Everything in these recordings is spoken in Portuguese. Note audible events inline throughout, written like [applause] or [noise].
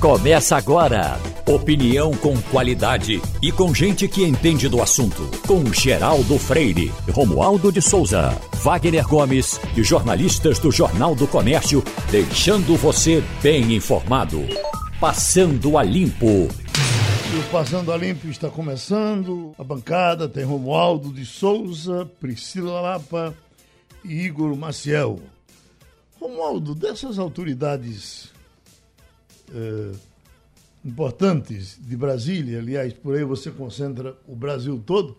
Começa agora. Opinião com qualidade e com gente que entende do assunto. Com Geraldo Freire, Romualdo de Souza, Wagner Gomes e jornalistas do Jornal do Comércio, deixando você bem informado. Passando a Limpo. E o Passando a Limpo está começando. A bancada tem Romualdo de Souza, Priscila Lapa e Igor Maciel. Romualdo, dessas autoridades eh, importantes de Brasília, aliás, por aí você concentra o Brasil todo.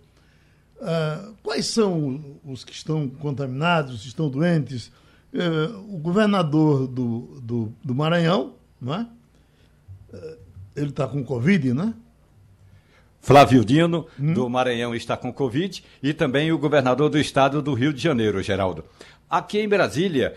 Uh, quais são os que estão contaminados, os que estão doentes? Uh, o governador do, do, do, Maranhão, não é? Uh, ele está com Covid, né? Flávio Dino, hum. do Maranhão, está com Covid e também o governador do estado do Rio de Janeiro, Geraldo. Aqui em Brasília,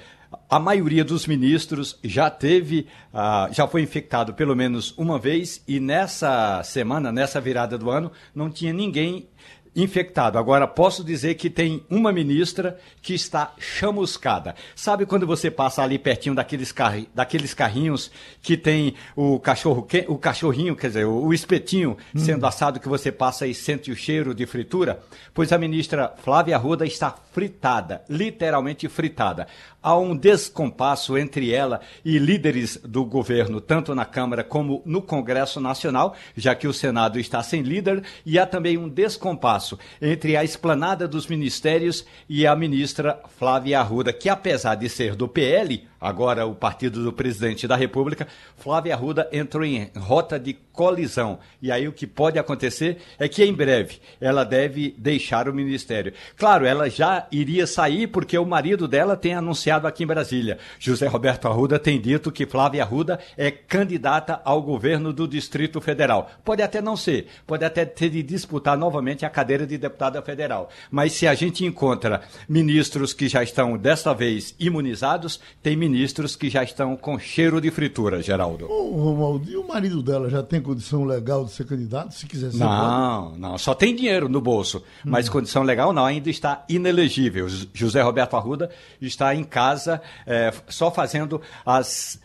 a maioria dos ministros já teve, uh, já foi infectado pelo menos uma vez e nessa semana, nessa virada do ano, não tinha ninguém infectado. Agora, posso dizer que tem uma ministra que está chamuscada. Sabe quando você passa ali pertinho daqueles, carri daqueles carrinhos que tem o cachorro, o cachorrinho, quer dizer, o espetinho hum. sendo assado que você passa e sente o cheiro de fritura? Pois a ministra Flávia Arruda está fritada, literalmente fritada. Há um descompasso entre ela e líderes do governo, tanto na Câmara como no Congresso Nacional, já que o Senado está sem líder, e há também um descompasso entre a esplanada dos ministérios e a ministra Flávia Arruda, que apesar de ser do PL, agora o partido do presidente da República, Flávia Arruda entrou em rota de colisão. E aí o que pode acontecer é que em breve ela deve deixar o ministério. Claro, ela já iria sair porque o marido dela tem anunciado aqui em Brasília. José Roberto Arruda tem dito que Flávia Arruda é candidata ao governo do Distrito Federal. Pode até não ser, pode até ter de disputar novamente a cadeira de deputada federal. Mas se a gente encontra ministros que já estão desta vez imunizados, tem ministros ministros que já estão com cheiro de fritura, Geraldo. Ô, Romualdo, e o marido dela já tem condição legal de ser candidato, se quiser ser? Não, pode? não, só tem dinheiro no bolso, mas hum. condição legal não, ainda está inelegível. José Roberto Arruda está em casa é, só fazendo as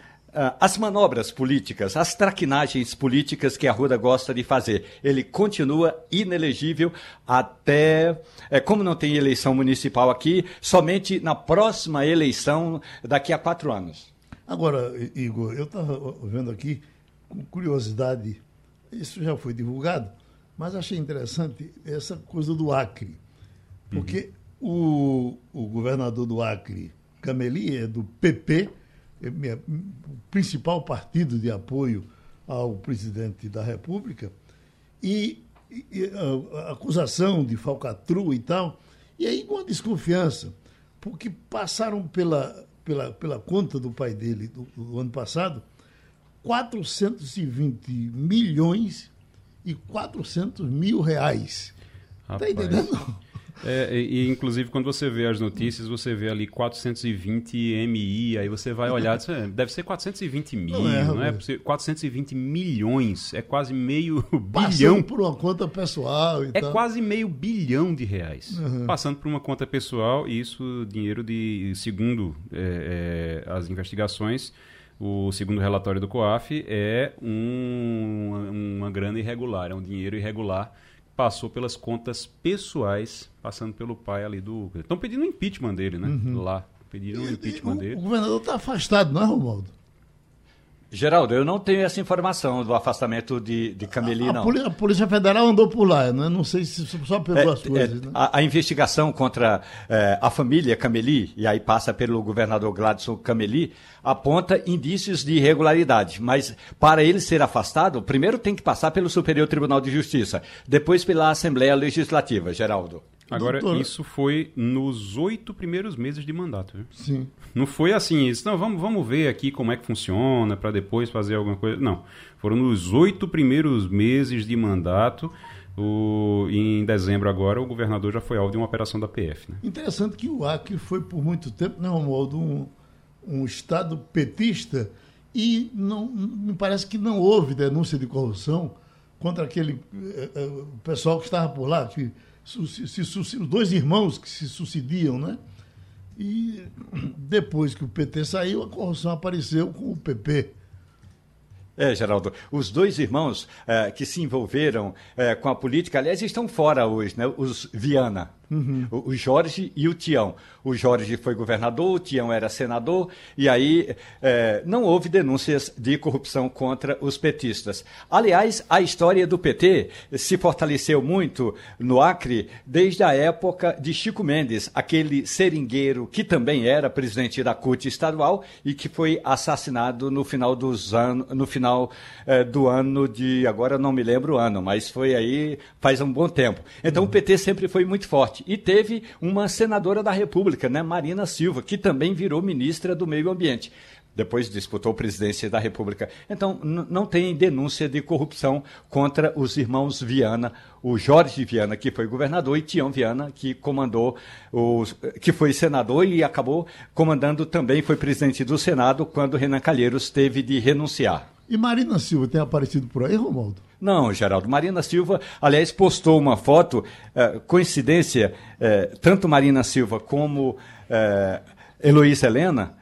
as manobras políticas, as traquinagens políticas que a Ruda gosta de fazer. Ele continua inelegível até. É, como não tem eleição municipal aqui, somente na próxima eleição daqui a quatro anos. Agora, Igor, eu estava vendo aqui com curiosidade, isso já foi divulgado, mas achei interessante essa coisa do Acre. Porque uhum. o, o governador do Acre, Cameli, é do PP é o principal partido de apoio ao presidente da República, e, e a, a acusação de falcatrua e tal, e aí uma desconfiança, porque passaram pela, pela, pela conta do pai dele do, do ano passado 420 milhões e 400 mil reais. Está entendendo? É, e, inclusive, quando você vê as notícias, você vê ali 420 MI, aí você vai olhar, deve ser 420 mil, não é? Não é? 420 milhões, é quase meio Passando bilhão. por uma conta pessoal e É tal. quase meio bilhão de reais. Uhum. Passando por uma conta pessoal, e isso, dinheiro de, segundo é, é, as investigações, o segundo relatório do COAF, é um, uma grana irregular, é um dinheiro irregular passou pelas contas pessoais, passando pelo pai ali do. Estão pedindo o impeachment dele, né? Uhum. Lá. Pediram o impeachment o, dele. O governador está afastado, não é, Romualdo? Geraldo, eu não tenho essa informação do afastamento de, de Cameli, a, não. A Polícia Federal andou por lá, né? não sei se só pegou é, as coisas. É, né? a, a, investigação contra é, a família Cameli, e aí passa pelo governador Gladson Cameli, aponta indícios de irregularidade. Mas para ele ser afastado, primeiro tem que passar pelo Superior Tribunal de Justiça, depois pela Assembleia Legislativa, Geraldo. Agora, isso foi nos oito primeiros meses de mandato. Viu? Sim. Não foi assim, isso, não, vamos, vamos ver aqui como é que funciona para depois fazer alguma coisa. Não. Foram nos oito primeiros meses de mandato. O, em dezembro agora, o governador já foi alvo de uma operação da PF. Né? Interessante que o Acre foi por muito tempo, né, Romualdo, um, um estado petista e não, me parece que não houve denúncia de corrupção contra aquele eh, eh, pessoal que estava por lá, que se, se, se, dois irmãos que se sucediam, né? E depois que o PT saiu, a corrupção apareceu com o PP. É, Geraldo, os dois irmãos é, que se envolveram é, com a política, aliás, estão fora hoje, né? Os Viana, uhum. o, Jorge e o Tião. O Jorge foi governador, o Tião era senador, e aí é, não houve denúncias de corrupção contra os petistas. Aliás, a história do PT se fortaleceu muito no Acre desde a época de Chico Mendes, aquele seringueiro que também era presidente da CUT estadual e que foi assassinado no final dos anos, no final é, do ano de. Agora não me lembro o ano, mas foi aí faz um bom tempo. Então uhum. o PT sempre foi muito forte. E teve uma senadora da República, né, Marina Silva, que também virou ministra do Meio Ambiente depois disputou a presidência da República. Então, não tem denúncia de corrupção contra os irmãos Viana, o Jorge Viana, que foi governador, e Tião Viana, que comandou, os, que foi senador e acabou comandando também, foi presidente do Senado quando Renan Calheiros teve de renunciar. E Marina Silva tem aparecido por aí, Romualdo? Não, Geraldo. Marina Silva, aliás, postou uma foto, é, coincidência, é, tanto Marina Silva como é, Heloísa Helena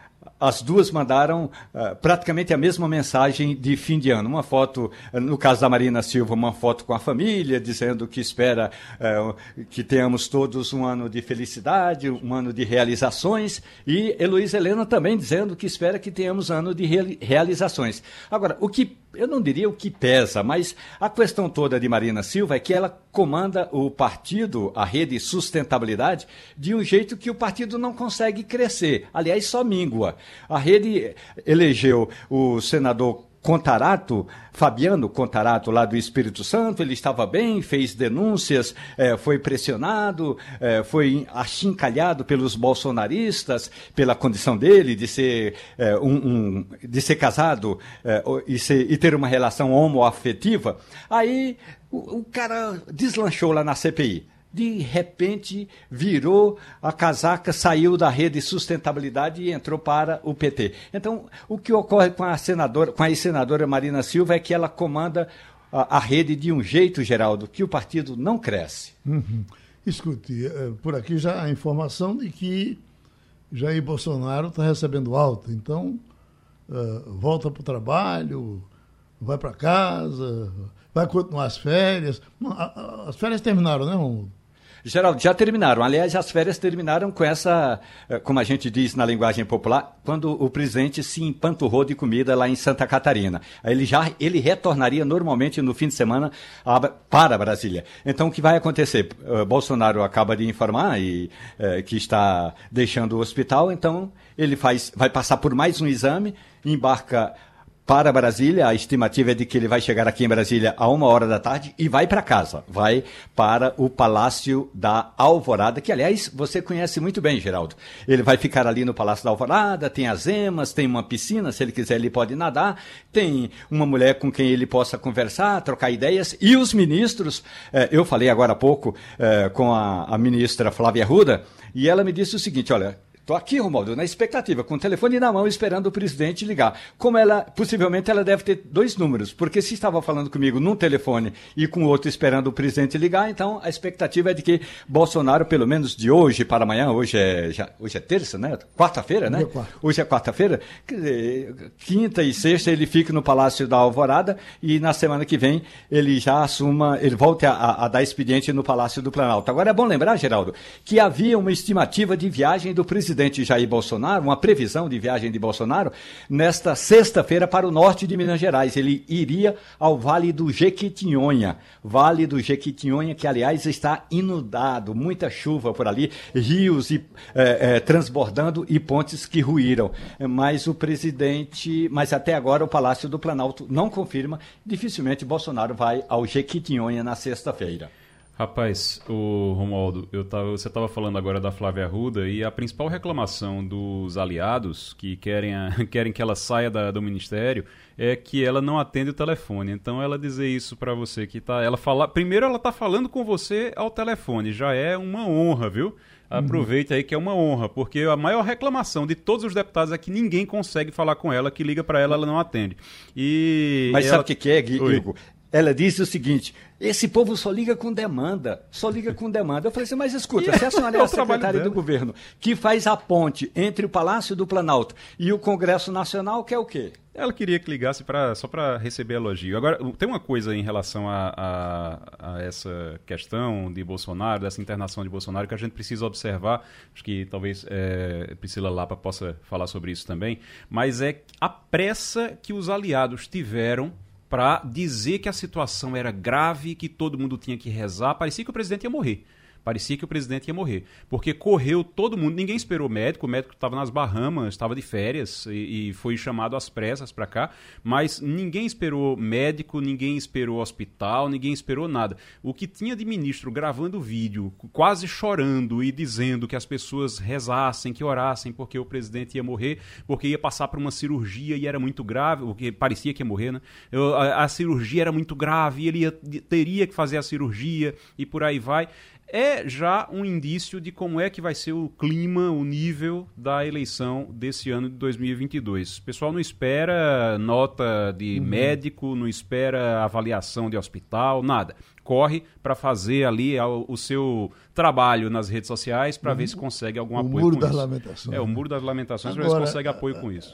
as duas mandaram uh, praticamente a mesma mensagem de fim de ano. Uma foto, uh, no caso da Marina Silva, uma foto com a família, dizendo que espera uh, que tenhamos todos um ano de felicidade, um ano de realizações. E Heloísa Helena também dizendo que espera que tenhamos ano de realizações. Agora, o que eu não diria o que pesa, mas a questão toda de Marina Silva é que ela comanda o partido, a rede sustentabilidade, de um jeito que o partido não consegue crescer. Aliás, só míngua. A rede elegeu o senador Contarato, Fabiano Contarato, lá do Espírito Santo, ele estava bem, fez denúncias, eh, foi pressionado, eh, foi achincalhado pelos bolsonaristas pela condição dele de ser, eh, um, um, de ser casado e, ser, e, ter uma relação homoafetiva. Aí o, o cara deslanchou lá na CPI de repente virou a casaca, saiu da rede sustentabilidade e entrou para o PT. Então, o que ocorre com a senadora, com a ex-senadora Marina Silva é que ela comanda a, a, rede de um jeito, Geraldo, que o partido não cresce. Uhum. Escute, eh, por aqui já a informação de que Jair Bolsonaro está recebendo alta, então uh, volta para o trabalho, vai para casa, vai continuar as férias. As férias terminaram, né, Romulo? Geraldo, já terminaram. Aliás, as férias terminaram com essa, eh, como a gente diz na linguagem popular, quando o presidente se empanturrou de comida lá em Santa Catarina. Ele já ele retornaria normalmente no fim de semana para Brasília. Então, o que vai acontecer? Uh, Bolsonaro acaba de informar e, uh, que está deixando o hospital, então ele faz, vai passar por mais um exame, embarca para Brasília. A estimativa é de que ele vai chegar aqui em Brasília a uma hora da tarde e vai para casa. Vai para o Palácio da Alvorada, que, aliás, você conhece muito bem, Geraldo. Ele vai ficar ali no Palácio da Alvorada, tem as emas, tem uma piscina, se ele quiser, ele pode nadar, tem uma mulher com quem ele possa conversar, trocar ideias. E os ministros, eh, eu falei agora há pouco eh, com a, a ministra Flávia Ruda, e ela me disse o seguinte: olha, Estou aqui, Romualdo, na expectativa, com o telefone na mão, esperando o presidente ligar. Como ela, possivelmente, ela deve ter dois números, porque se estava falando comigo num telefone e com outro esperando o presidente ligar, então a expectativa é de que Bolsonaro, pelo menos de hoje para amanhã, hoje é, já, hoje é terça, né? Quarta-feira, né? Hoje é quarta-feira, quinta e sexta ele fique no Palácio da Alvorada e na semana que vem ele já assuma, ele volte a, a, a dar expediente no Palácio do Planalto. Agora é bom lembrar, Geraldo, que havia uma estimativa de viagem do presidente presidente Jair Bolsonaro, uma previsão de viagem de Bolsonaro, nesta sexta-feira para o norte de Minas Gerais. Ele iria ao Vale do Jequitinhonha. Vale do Jequitinhonha, que aliás está inundado, muita chuva por ali, rios e, é, é, transbordando e pontes que ruíram. Mas o presidente, mas até agora o Palácio do Planalto não confirma. Dificilmente Bolsonaro vai ao Jequitinhonha na sexta-feira. Rapaz, o Romualdo, eu tava, você estava falando agora da Flávia Arruda e a principal reclamação dos aliados que querem, a, [laughs] querem que ela saia da, do ministério é que ela não atende o telefone. Então ela dizer isso para você que tá, ela fala, primeiro ela tá falando com você ao telefone, já é uma honra, viu? Aproveite aí que é uma honra, porque a maior reclamação de todos os deputados é que ninguém consegue falar com ela, que liga para ela, ela não atende. E Mas ela... sabe o que, que é, Guigo? Ela disse o seguinte: esse povo só liga com demanda, só liga com demanda. Eu falei assim, mas escuta, se a senhora é a secretária do governo que faz a ponte entre o Palácio do Planalto e o Congresso Nacional, quer o quê? Ela queria que ligasse pra, só para receber elogio. Agora, tem uma coisa em relação a, a, a, essa questão de Bolsonaro, dessa internação de Bolsonaro, que a gente precisa observar. Acho que talvez é, Priscila Lapa possa falar sobre isso também. Mas é a pressa que os aliados tiveram para dizer que a situação era grave, que todo mundo tinha que rezar. Parecia que o presidente ia morrer. Parecia que o presidente ia morrer. Porque correu todo mundo, ninguém esperou o médico, o médico estava nas Bahamas, estava de férias e, e, foi chamado às pressas para cá, mas ninguém esperou médico, ninguém esperou hospital, ninguém esperou nada. O que tinha de ministro gravando vídeo, quase chorando e dizendo que as pessoas rezassem, que orassem, porque o presidente ia morrer, porque ia passar por uma cirurgia e era muito grave, o que parecia que ia morrer, né? A, a cirurgia era muito grave, ele ia, teria que fazer a cirurgia e por aí vai é já um indício de como é que vai ser o clima, o nível da eleição desse ano de 2022. O pessoal não espera nota de uhum. médico, não espera avaliação de hospital, nada. Corre para fazer ali o seu trabalho nas redes sociais para uhum. ver se consegue algum o apoio muro das Lamentações. É, o muro das lamentações, para ver se consegue apoio com isso.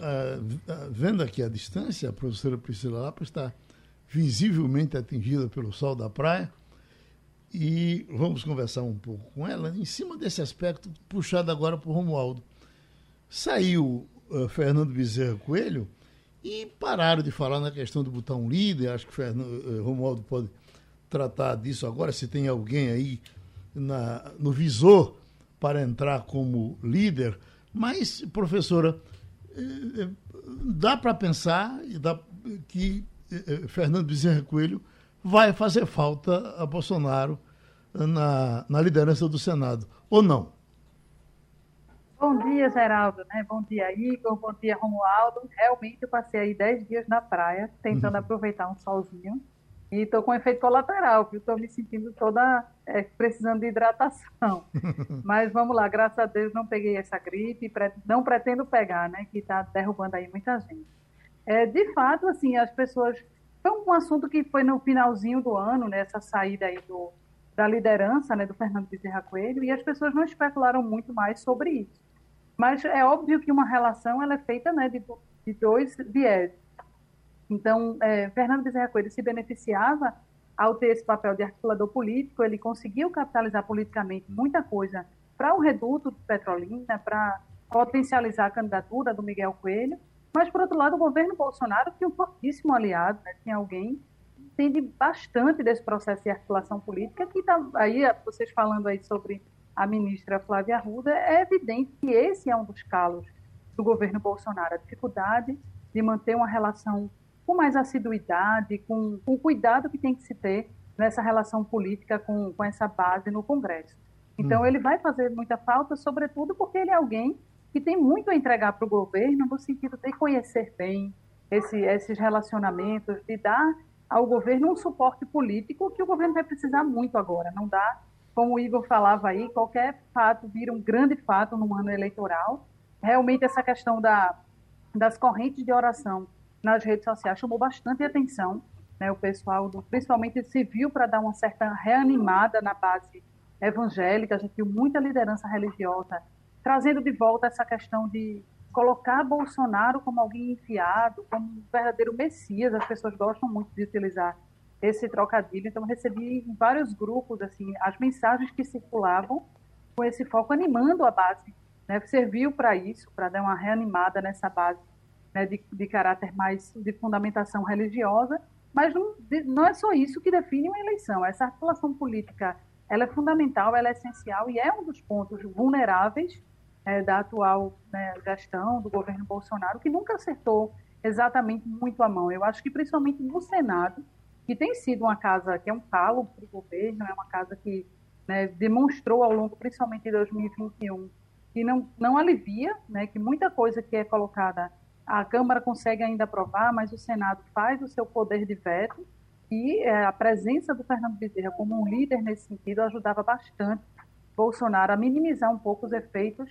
vendo aqui a distância, a professora Priscila Lapa está visivelmente atingida pelo sol da praia e vamos conversar um pouco com ela em cima desse aspecto puxado agora por Romualdo. Saiu uh, Fernando Bezerra Coelho e pararam de falar na questão de botar um líder. Acho que Fernando, uh, Romualdo pode tratar disso agora, se tem alguém aí na, no visor para entrar como líder. Mas, professora, eh, dá para pensar dá, que Fernando Bezerra Coelho vai fazer falta a Bolsonaro na, na liderança do Senado, ou não? Bom dia, Geraldo, né? Bom dia, Igor, bom dia, Romualdo. Realmente eu passei aí 10 dias na praia, tentando uhum. aproveitar um solzinho. E estou com efeito colateral, porque estou me sentindo toda é, precisando de hidratação. [laughs] Mas vamos lá, graças a Deus não peguei essa gripe, não pretendo pegar, né? Que está derrubando aí muita gente. É, de fato, assim, as pessoas foi um assunto que foi no finalzinho do ano, né, essa saída aí do, da liderança né, do Fernando Bezerra Coelho, e as pessoas não especularam muito mais sobre isso. Mas é óbvio que uma relação ela é feita né, de, de dois viés. Então, é, Fernando Bezerra Coelho se beneficiava ao ter esse papel de articulador político, ele conseguiu capitalizar politicamente muita coisa para o reduto de Petrolina, para potencializar a candidatura do Miguel Coelho, mas, por outro lado, o governo Bolsonaro tinha um fortíssimo aliado, né? tinha alguém que entende bastante desse processo de articulação política, que está aí, vocês falando aí sobre a ministra Flávia Arruda, é evidente que esse é um dos calos do governo Bolsonaro, a dificuldade de manter uma relação com mais assiduidade, com, com o cuidado que tem que se ter nessa relação política com, com essa base no Congresso. Então, hum. ele vai fazer muita falta, sobretudo porque ele é alguém que tem muito a entregar para o governo no sentido de conhecer bem esse, esses relacionamentos, de dar ao governo um suporte político que o governo vai precisar muito agora. Não dá, como o Igor falava aí, qualquer fato vira um grande fato no ano eleitoral. Realmente essa questão da, das correntes de oração nas redes sociais chamou bastante atenção. Né, o pessoal, do, principalmente civil, para dar uma certa reanimada na base evangélica. A gente viu muita liderança religiosa trazendo de volta essa questão de colocar Bolsonaro como alguém enfiado, como um verdadeiro messias. As pessoas gostam muito de utilizar esse trocadilho. Então, recebi em vários grupos assim as mensagens que circulavam com esse foco animando a base. Né? Serviu para isso, para dar uma reanimada nessa base né, de, de, caráter mais de fundamentação religiosa. Mas não, não é só isso que define uma eleição. Essa articulação política ela é fundamental, ela é essencial e é um dos pontos vulneráveis é, da atual né, gestão do governo Bolsonaro, que nunca acertou exatamente muito a mão. Eu acho que principalmente no Senado, que tem sido uma casa que é um calo para o governo, é uma casa que né, demonstrou ao longo, principalmente de 2021, que não, não alivia, né, que muita coisa que é colocada, a Câmara consegue ainda aprovar, mas o Senado faz o seu poder de veto, e é, a presença do Fernando Bezerra como um líder nesse sentido ajudava bastante Bolsonaro a minimizar um pouco os efeitos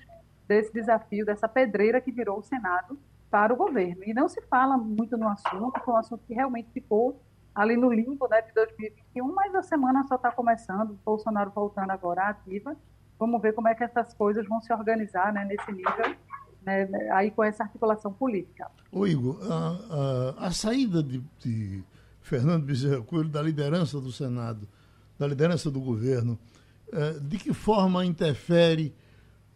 desse desafio, dessa pedreira que virou o Senado para o governo. E não se fala muito no assunto, foi um assunto que realmente ficou ali no limbo né, de 2021, mas a semana só está começando, Bolsonaro voltando agora ativa. Vamos ver como é que essas coisas vão se organizar né, nesse nível, né, aí com essa articulação política. Ô Igor, a, a, a saída de, de Fernando Bezerra Coelho da liderança do Senado, da liderança do governo, é, de que forma interfere,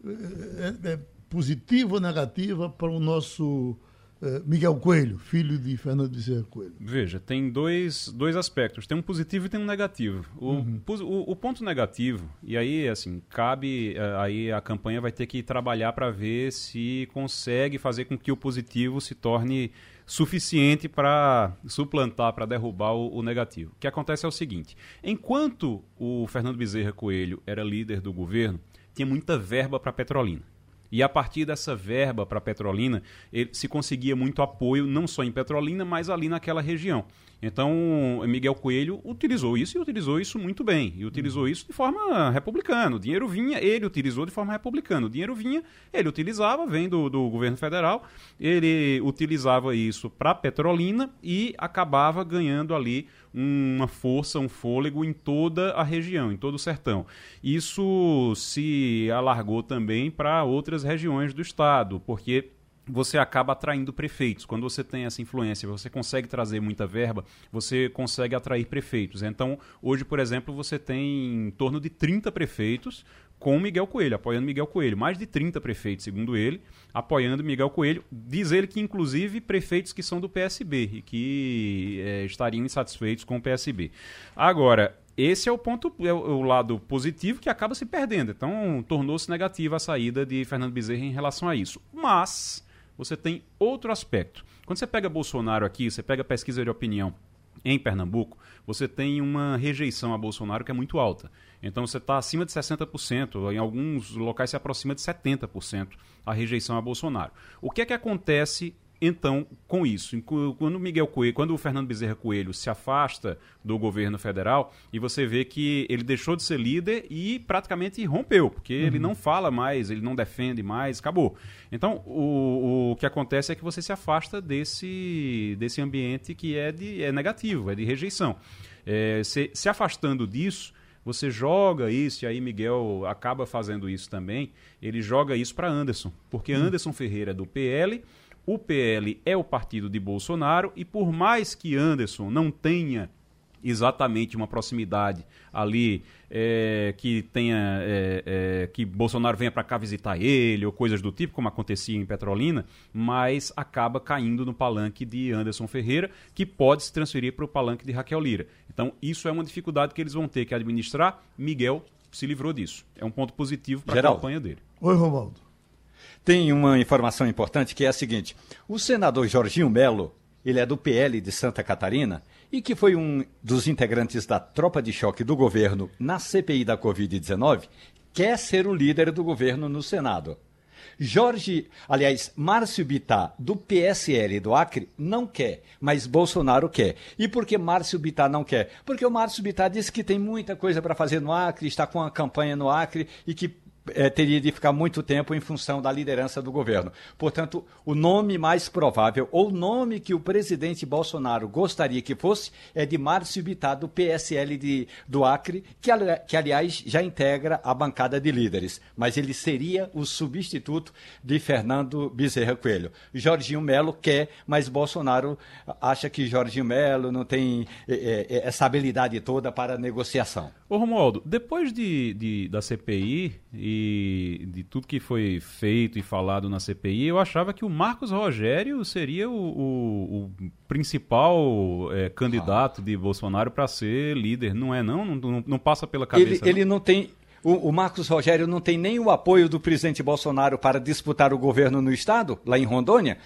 é, é, positiva ou negativa para o nosso eh, Miguel Coelho, filho de Fernando Bezerra Coelho? Veja, tem dois, dois aspectos. Tem um positivo e tem um negativo. O, uhum. o, o, ponto negativo, e aí, assim, cabe, eh, aí a campanha vai ter que trabalhar para ver se consegue fazer com que o positivo se torne suficiente para suplantar, para derrubar o, o, negativo. O que acontece é o seguinte: enquanto o Fernando Bezerra Coelho era líder do governo, tinha muita verba para Petrolina. E a partir dessa verba para Petrolina, ele se conseguia muito apoio, não só em Petrolina, mas ali naquela região. Então, Miguel Coelho utilizou isso e utilizou isso muito bem. E utilizou isso de forma republicana. O dinheiro vinha, ele utilizou de forma republicana. O dinheiro vinha, ele utilizava, vem do, do governo federal, ele utilizava isso para Petrolina e acabava ganhando ali uma força, um fôlego em toda a região, em todo o sertão. Isso se alargou também para outras regiões do estado, porque você acaba atraindo prefeitos. Quando você tem essa influência, você consegue trazer muita verba, você consegue atrair prefeitos. Então, hoje, por exemplo, você tem em torno de 30 prefeitos com Miguel Coelho, apoiando Miguel Coelho. Mais de 30 prefeitos, segundo ele, apoiando Miguel Coelho. Diz ele que, inclusive, prefeitos que são do PSB e que é, estariam insatisfeitos com o PSB. Agora, esse é o ponto, é o lado positivo que acaba se perdendo. Então, tornou-se negativa a saída de Fernando Bezerra em relação a isso. Mas você tem outro aspecto. Quando você pega Bolsonaro aqui, você pega pesquisa de opinião em Pernambuco, você tem uma rejeição a Bolsonaro que é muito alta. Então você está acima de 60%, em alguns locais se aproxima de 70% a rejeição a Bolsonaro. O que é que acontece então, com isso, quando Miguel Coelho, quando o Fernando Bezerra Coelho se afasta do governo federal e você vê que ele deixou de ser líder e praticamente rompeu, porque uhum. ele não fala mais, ele não defende mais, acabou. Então, o, o que acontece é que você se afasta desse, desse ambiente que é, de, é negativo, é de rejeição. É, se, se afastando disso, você joga isso, e aí Miguel acaba fazendo isso também, ele joga isso para Anderson, porque uhum. Anderson Ferreira é do PL o PL é o partido de Bolsonaro e por mais que Anderson não tenha exatamente uma proximidade ali é, que tenha é, é, que Bolsonaro venha para cá visitar ele ou coisas do tipo como acontecia em Petrolina, mas acaba caindo no palanque de Anderson Ferreira que pode se transferir para o palanque de Raquel Lira. Então isso é uma dificuldade que eles vão ter que administrar. Miguel se livrou disso. É um ponto positivo para a campanha dele. Oi, Romualdo. Tem uma informação importante que é a seguinte: o senador Jorginho Melo, ele é do PL de Santa Catarina e que foi um dos integrantes da tropa de choque do governo na CPI da Covid-19, quer ser o líder do governo no Senado. Jorge, aliás, Márcio Bittar, do PSL do Acre, não quer, mas Bolsonaro quer. E por que Márcio Bittar não quer? Porque o Márcio Bittar disse que tem muita coisa para fazer no Acre, está com a campanha no Acre e que é, teria de ficar muito tempo em função da liderança do governo. Portanto, o nome mais provável, ou o nome que o presidente Bolsonaro gostaria que fosse, é de Márcio Bittar, do PSL de, do Acre, que, que, aliás já integra a bancada de líderes. Mas ele seria o substituto de Fernando Bezerra Coelho. Jorginho Melo quer, mas Bolsonaro acha que Jorginho Melo não tem é, é, essa habilidade toda para negociação. Ô Romualdo, depois de, de da CPI e de tudo que foi feito e falado na CPI, eu achava que o Marcos Rogério seria o, o, o principal é, candidato ah. de Bolsonaro para ser líder. Não é, não? Não, não, não passa pela cabeça. Ele, ele não tem. O, o, Marcos Rogério não tem nem o apoio do presidente Bolsonaro para disputar o governo no estado, lá em Rondônia,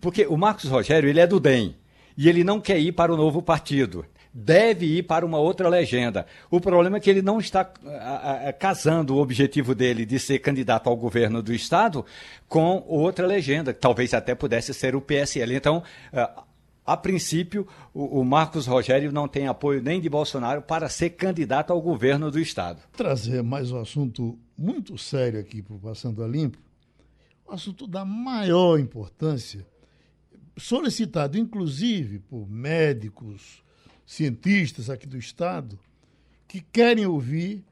porque o Marcos Rogério ele é do DEM e ele não quer ir para o novo partido deve ir para uma outra legenda. O problema é que ele não está a, a, casando o objetivo dele de ser candidato ao governo do Estado com outra legenda, que talvez até pudesse ser o PSL. Então, a, a princípio, o, o, Marcos Rogério não tem apoio nem de Bolsonaro para ser candidato ao governo do Estado. Trazer mais um assunto muito sério aqui para o Passando a Limpo, um assunto da maior importância, solicitado inclusive por médicos, cientistas aqui do Estado que querem ouvir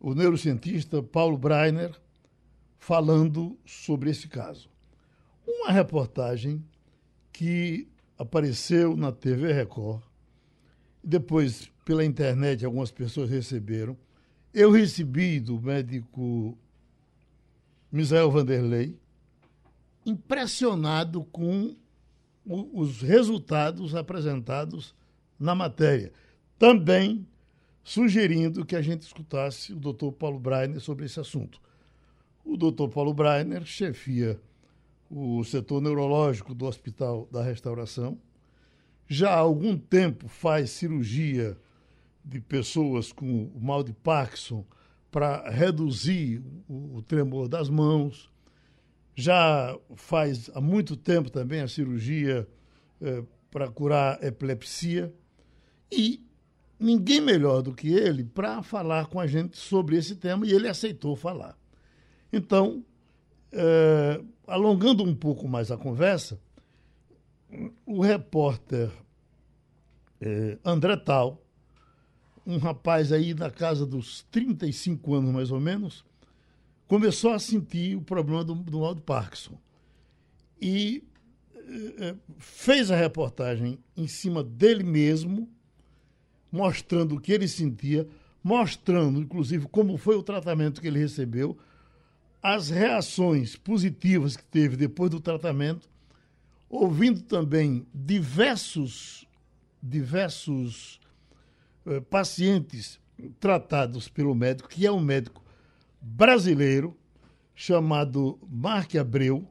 o neurocientista Paulo Breiner falando sobre esse caso. Uma reportagem que apareceu na TV Record, depois pela internet algumas pessoas receberam. Eu recebi do médico Misael Vanderlei, impressionado com os resultados apresentados na matéria. Também sugerindo que a gente escutasse o doutor Paulo Breiner sobre esse assunto. O doutor Paulo Breiner chefia o setor neurológico do Hospital da Restauração. Já há algum tempo faz cirurgia de pessoas com o mal de Parkinson para reduzir o, o tremor das mãos. Já faz há muito tempo também a cirurgia eh, para curar epilepsia. E ninguém melhor do que ele para falar com a gente sobre esse tema e ele aceitou falar. Então, eh, alongando um pouco mais a conversa, o repórter eh, André Tal, um rapaz aí da casa dos 35 anos mais ou menos, começou a sentir o problema do, do mal Parkinson. E eh, fez a reportagem em cima dele mesmo, mostrando o que ele sentia, mostrando, inclusive, como foi o tratamento que ele recebeu, as reações positivas que teve depois do tratamento, ouvindo também diversos, diversos eh, pacientes tratados pelo médico, que é um médico brasileiro chamado Mark Abreu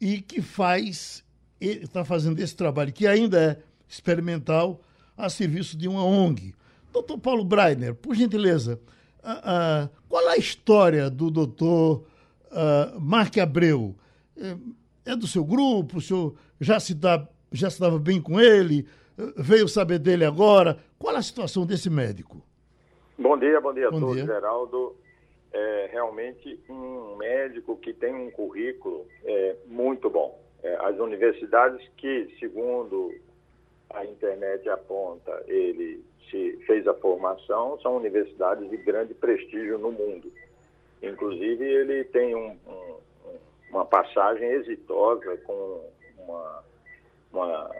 e que faz está fazendo esse trabalho que ainda é experimental a serviço de uma ONG. Doutor Paulo Breiner, por gentileza, uh, qual a história do doutor uh, Mark Abreu? É, é do seu grupo? O senhor já se, dá, já se dava bem com ele? Veio saber dele agora? Qual a situação desse médico? Bom dia, bom dia bom a todos, dia. Geraldo. É realmente um médico que tem um currículo é, muito bom. É, as universidades que, segundo a internet aponta, ele se fez a formação, são universidades de grande prestígio no mundo. Inclusive, ele tem um, um, uma passagem exitosa com uma, uma,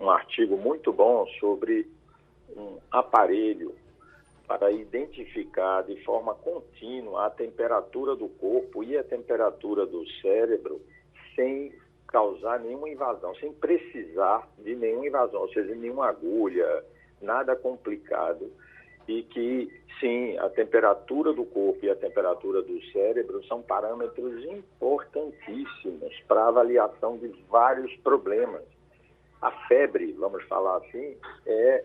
um artigo muito bom sobre um aparelho para identificar de forma contínua a temperatura do corpo e a temperatura do cérebro sem causar nenhuma invasão, sem precisar de nenhuma invasão, ou seja, nenhuma agulha, nada complicado. E que, sim, a temperatura do corpo e a temperatura do cérebro são parâmetros importantíssimos para avaliação de vários problemas. A febre, vamos falar assim, é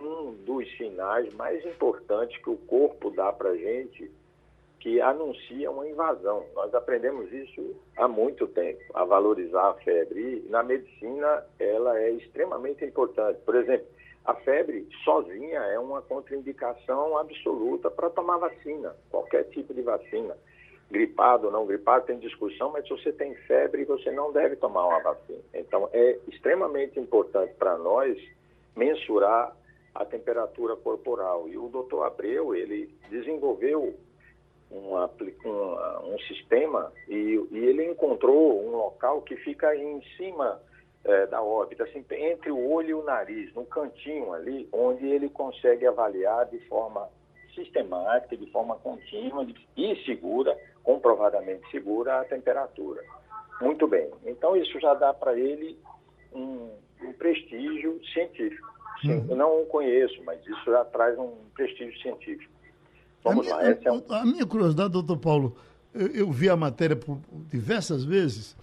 um dos sinais mais importantes que o corpo dá para a gente que anuncia uma invasão. Nós aprendemos isso há muito tempo, a valorizar a febre. E na medicina, ela é extremamente importante. Por exemplo, a febre sozinha é uma contraindicação absoluta para tomar vacina, qualquer tipo de vacina. Gripado ou não gripado, tem discussão, mas se você tem febre, você não deve tomar uma vacina. Então, é extremamente importante para nós mensurar a temperatura corporal. E o doutor Abreu, ele desenvolveu uma, uma, um sistema e, e, ele encontrou um local que fica em cima é, da órbita, assim, entre o olho e o nariz, no cantinho ali, onde ele consegue avaliar de forma sistemática, de forma contínua e segura, comprovadamente segura, a temperatura. Muito bem. Então, isso já dá para ele um, um, prestígio científico. Sim, uhum. Eu não o conheço, mas isso já traz um prestígio científico. Vamos a lá. Minha, é A minha curiosidade, doutor Paulo, eu, eu, vi a matéria por diversas vezes.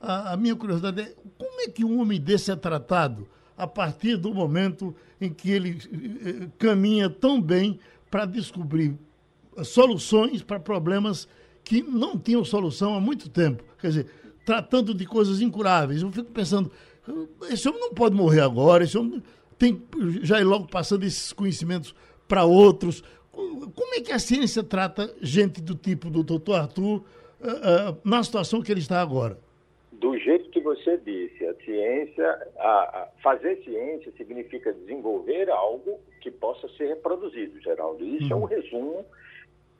A, a, minha curiosidade é como é que um homem desse é tratado a partir do momento em que ele eh, caminha tão bem para descobrir soluções para problemas que não tinham solução há muito tempo. Quer dizer, tratando de coisas incuráveis. Eu fico pensando, esse homem não pode morrer agora, esse homem tem já ir logo passando esses conhecimentos para outros. Como é que a ciência trata gente do tipo do doutor Arthur uh, uh, na situação que ele está agora? do jeito que você disse, a ciência, a, a fazer ciência significa desenvolver algo que possa ser reproduzido, Geraldo. Isso uhum. é o uhum. resumo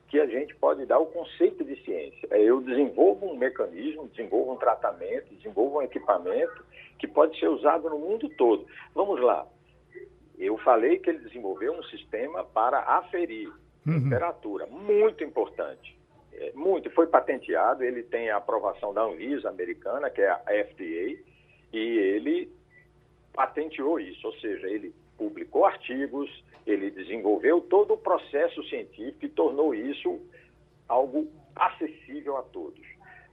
que a gente pode dar o conceito de ciência. É eu desenvolvo um mecanismo, desenvolvo um tratamento, desenvolvo um equipamento que pode ser usado no mundo todo. Vamos lá. Eu falei que ele desenvolveu um sistema para aferir uhum. temperatura, muito importante. É, muito, foi patenteado, ele tem a aprovação da Anvisa americana, que é a FDA, e ele patenteou isso, ou seja, ele publicou artigos, ele desenvolveu todo o processo científico e tornou isso algo acessível a todos.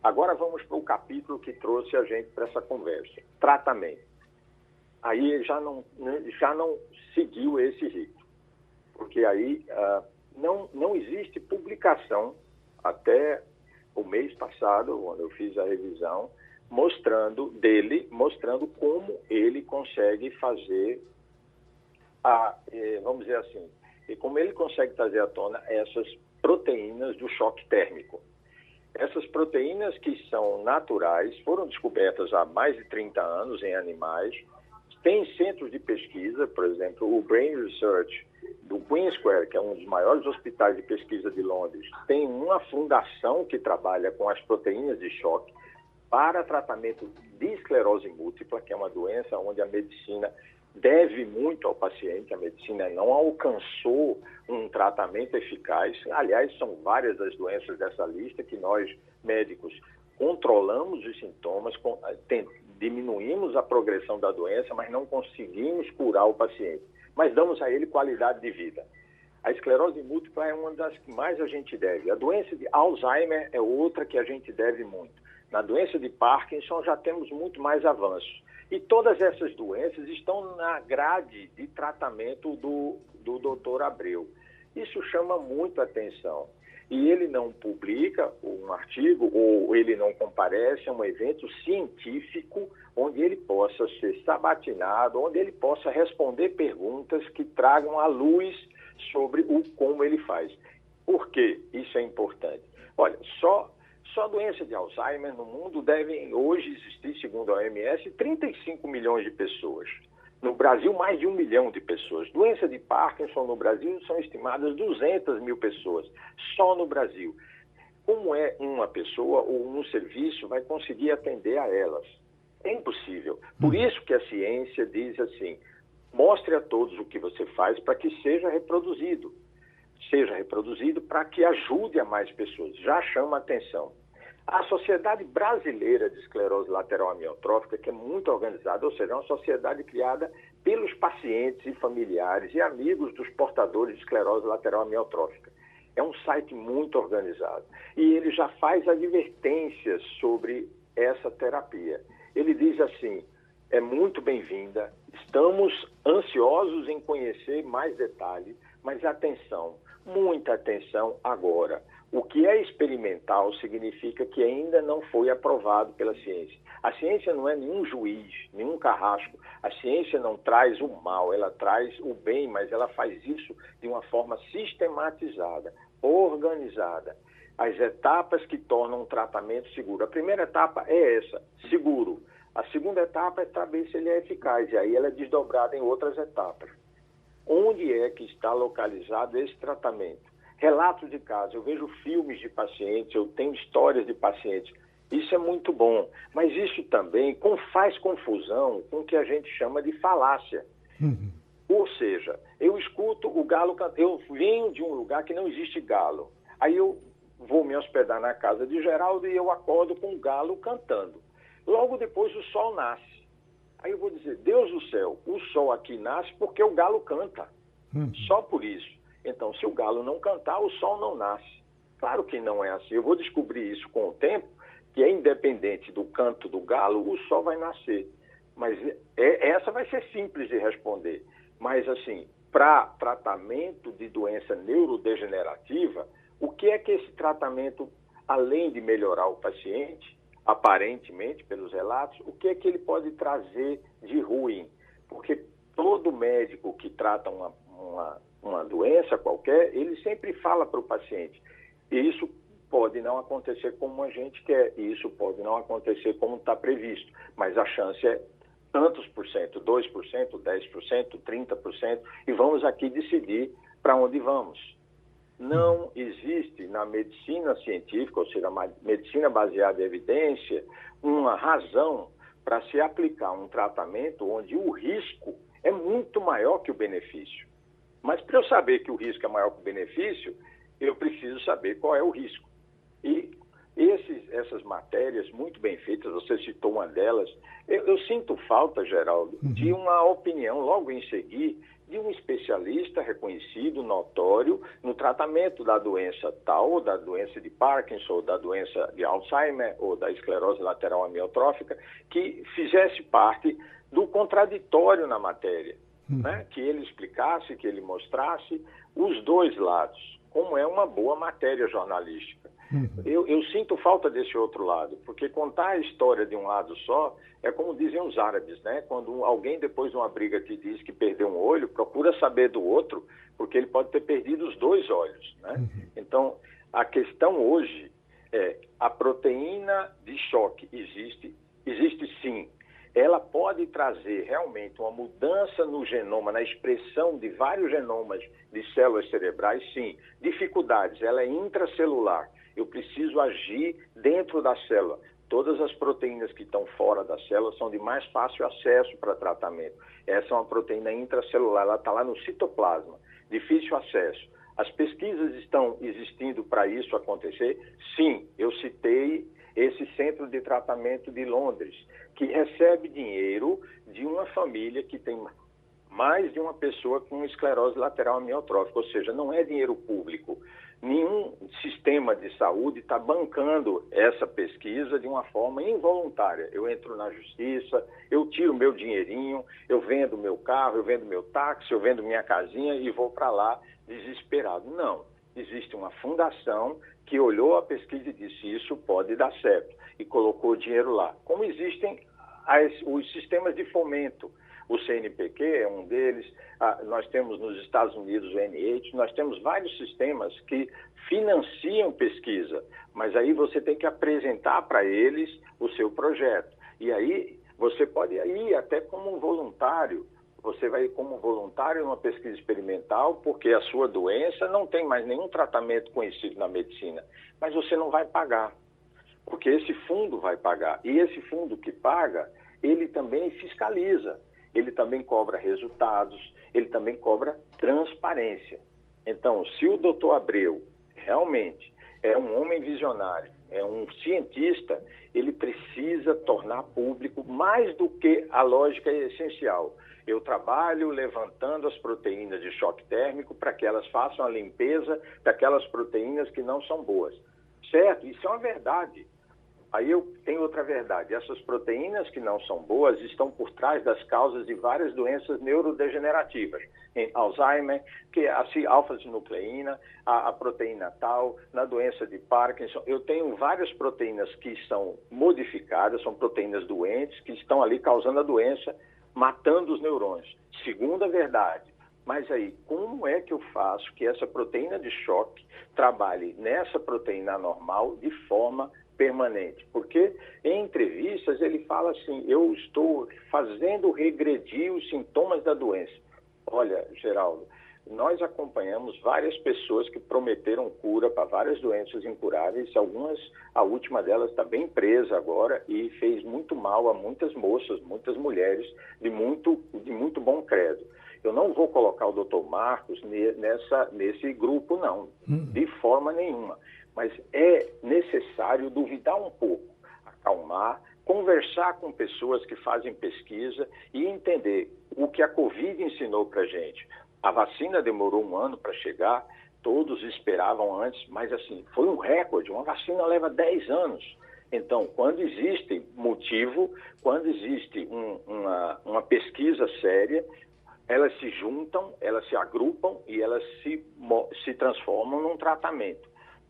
Agora vamos para o capítulo que trouxe a gente para essa conversa: tratamento. Aí já não, já não seguiu esse ritmo, porque aí uh, não, não existe publicação até o mês passado, quando eu fiz a revisão, mostrando dele, mostrando como ele consegue fazer a, eh, vamos dizer assim, e como ele consegue trazer à tona essas proteínas do choque térmico. Essas proteínas que são naturais foram descobertas há mais de 30 anos em animais. Tem centros de pesquisa, por exemplo, o Brain Research do Queen Square, que é um dos maiores hospitais de pesquisa de Londres, tem uma fundação que trabalha com as proteínas de choque para tratamento de esclerose múltipla, que é uma doença onde a medicina deve muito ao paciente, a medicina não alcançou um tratamento eficaz. Aliás, são várias as doenças dessa lista que nós, médicos, controlamos os sintomas, diminuímos a progressão da doença, mas não conseguimos curar o paciente. Mas damos a ele qualidade de vida. A esclerose múltipla é uma das que mais a gente deve. A doença de Alzheimer é outra que a gente deve muito. Na doença de Parkinson já temos muito mais avanços. E todas essas doenças estão na grade de tratamento do, do doutor Abreu. Isso chama muito atenção. E ele não publica um artigo ou ele não comparece a um evento científico onde ele possa ser sabatinado, onde ele possa responder perguntas que tragam à luz sobre o como ele faz. Por que isso é importante? Olha, só só doença de Alzheimer no mundo devem hoje existir, segundo a OMS, 35 milhões de pessoas. No Brasil, mais de um milhão de pessoas. Doença de Parkinson no Brasil são estimadas 200 mil pessoas, só no Brasil. Como é uma pessoa ou um serviço vai conseguir atender a elas? É impossível. Por uhum. isso que a ciência diz assim: mostre a todos o que você faz para que seja reproduzido. Seja reproduzido para que ajude a mais pessoas. Já chama atenção. A Sociedade Brasileira de Esclerose Lateral Amiotrófica, que é muito organizada, ou seja, é uma sociedade criada pelos pacientes e familiares e amigos dos portadores de esclerose lateral amiotrófica. É um site muito organizado. E ele já faz advertências sobre essa terapia. Ele diz assim: é muito bem-vinda, estamos ansiosos em conhecer mais detalhes, mas atenção, muita atenção agora. O que é experimental significa que ainda não foi aprovado pela ciência. A ciência não é nenhum juiz, nenhum carrasco. A ciência não traz o mal, ela traz o bem, mas ela faz isso de uma forma sistematizada, organizada. As etapas que tornam um tratamento seguro. A primeira etapa é essa, seguro. A segunda etapa é saber se ele é eficaz, e aí ela é desdobrada em outras etapas. Onde é que está localizado esse tratamento? Relatos de casos, eu vejo filmes de pacientes, eu tenho histórias de pacientes. Isso é muito bom, mas isso também faz confusão com o que a gente chama de falácia. Uhum. Ou seja, eu escuto o galo cantar, eu venho de um lugar que não existe galo. Aí eu vou me hospedar na casa de Geraldo e eu acordo com o galo cantando. Logo depois o sol nasce. Aí eu vou dizer, Deus do céu, o sol aqui nasce porque o galo canta. Uhum. Só por isso. Então, se o galo não cantar, o sol não nasce. Claro que não é assim. Eu vou descobrir isso com o tempo, que é independente do canto do galo, o sol vai nascer. Mas é, essa vai ser simples de responder. Mas, assim, para tratamento de doença neurodegenerativa, o que é que esse tratamento, além de melhorar o paciente, aparentemente, pelos relatos, o que é que ele pode trazer de ruim? Porque todo médico que trata uma, uma uma doença qualquer, ele sempre fala para o paciente. E isso pode não acontecer como a gente quer, e isso pode não acontecer como está previsto, mas a chance é tantos por cento, 2%, 10%, 30%, e vamos aqui decidir para onde vamos. Não existe na medicina científica, ou seja, medicina baseada em evidência, uma razão para se aplicar um tratamento onde o risco é muito maior que o benefício. Mas para eu saber que o risco é maior que o benefício, eu preciso saber qual é o risco. E esses, essas matérias muito bem feitas, você citou uma delas, eu, eu sinto falta, Geraldo, uhum. de uma opinião logo em seguida de um especialista reconhecido, notório, no tratamento da doença tal, ou da doença de Parkinson, ou da doença de Alzheimer, ou da esclerose lateral amiotrófica, que fizesse parte do contraditório na matéria, uhum. né? que ele explicasse, que ele mostrasse os dois lados, como é uma boa matéria jornalística. Uhum. Eu, eu, sinto falta desse outro lado, porque contar a história de um lado só é como dizem os árabes, né? Quando alguém, depois de uma briga, te diz que perdeu um olho, procura saber do outro, porque ele pode ter perdido os dois olhos, né? Uhum. Então, a questão hoje é a proteína de choque existe, existe sim. Ela pode trazer realmente uma mudança no genoma, na expressão de vários genomas de células cerebrais, sim. Dificuldades, ela é intracelular eu preciso agir dentro da célula. Todas as proteínas que estão fora da célula são de mais fácil acesso para tratamento. Essa é uma proteína intracelular, ela está lá no citoplasma, difícil acesso. As pesquisas estão existindo para isso acontecer? Sim, eu citei esse centro de tratamento de Londres, que recebe dinheiro de uma família que tem mais de uma pessoa com esclerose lateral amiotrófica, ou seja, não é dinheiro público nenhum sistema de saúde está bancando essa pesquisa de uma forma involuntária. Eu entro na justiça, eu tiro meu dinheirinho, eu vendo meu carro, eu vendo meu táxi, eu vendo minha casinha e vou para lá desesperado. Não. Existe uma fundação que olhou a pesquisa e disse isso pode dar certo e colocou dinheiro lá. Como existem as, os sistemas de fomento o CNPq é um deles, nós temos nos Estados Unidos o NIH, nós temos vários sistemas que financiam pesquisa, mas aí você tem que apresentar para eles o seu projeto. E aí você pode ir até como um voluntário, você vai como voluntário numa pesquisa experimental, porque a sua doença não tem mais nenhum tratamento conhecido na medicina, mas você não vai pagar, porque esse fundo vai pagar. E esse fundo que paga, ele também fiscaliza ele também cobra resultados, ele também cobra transparência. Então, se o doutor Abreu realmente é um homem visionário, é um cientista, ele precisa tornar público mais do que a lógica essencial. Eu trabalho levantando as proteínas de choque térmico para que elas façam a limpeza daquelas proteínas que não são boas. Certo? Isso é uma verdade. Aí eu tenho outra verdade. Essas proteínas que não são boas estão por trás das causas de várias doenças neurodegenerativas. Em Alzheimer, que é a alfa-sinucleína, a, a, proteína tal, na doença de Parkinson. Eu tenho várias proteínas que são modificadas, são proteínas doentes, que estão ali causando a doença, matando os neurônios. Segunda verdade. Mas aí, como é que eu faço que essa proteína de choque trabalhe nessa proteína normal de forma permanente, porque em entrevistas ele fala assim: eu estou fazendo regredir os sintomas da doença. Olha, Geraldo, nós acompanhamos várias pessoas que prometeram cura para várias doenças incuráveis, algumas, a última delas está bem presa agora e fez muito mal a muitas moças, muitas mulheres de muito, de muito bom credo. Eu não vou colocar o doutor Marcos nessa, nesse grupo, não, hum. de forma nenhuma mas é necessário duvidar um pouco, acalmar, conversar com pessoas que fazem pesquisa e entender o que a Covid ensinou para a gente. A vacina demorou um ano para chegar, todos esperavam antes, mas assim, foi um recorde. Uma vacina leva 10 anos. Então, quando existe motivo, quando existe um, uma, uma pesquisa séria, elas se juntam, elas se agrupam e elas se, se transformam num tratamento.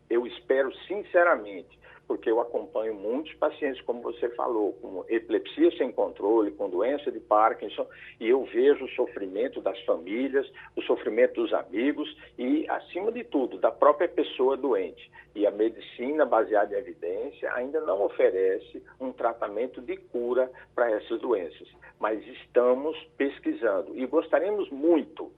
Eu espero sinceramente porque eu acompanho muitos pacientes, como você falou, com epilepsia sem controle, com doença de Parkinson, e eu vejo o sofrimento das famílias, o sofrimento dos amigos e, acima de tudo, da própria pessoa doente. E a medicina baseada em evidência ainda não oferece um tratamento de cura para essas doenças, mas estamos pesquisando e gostaríamos muito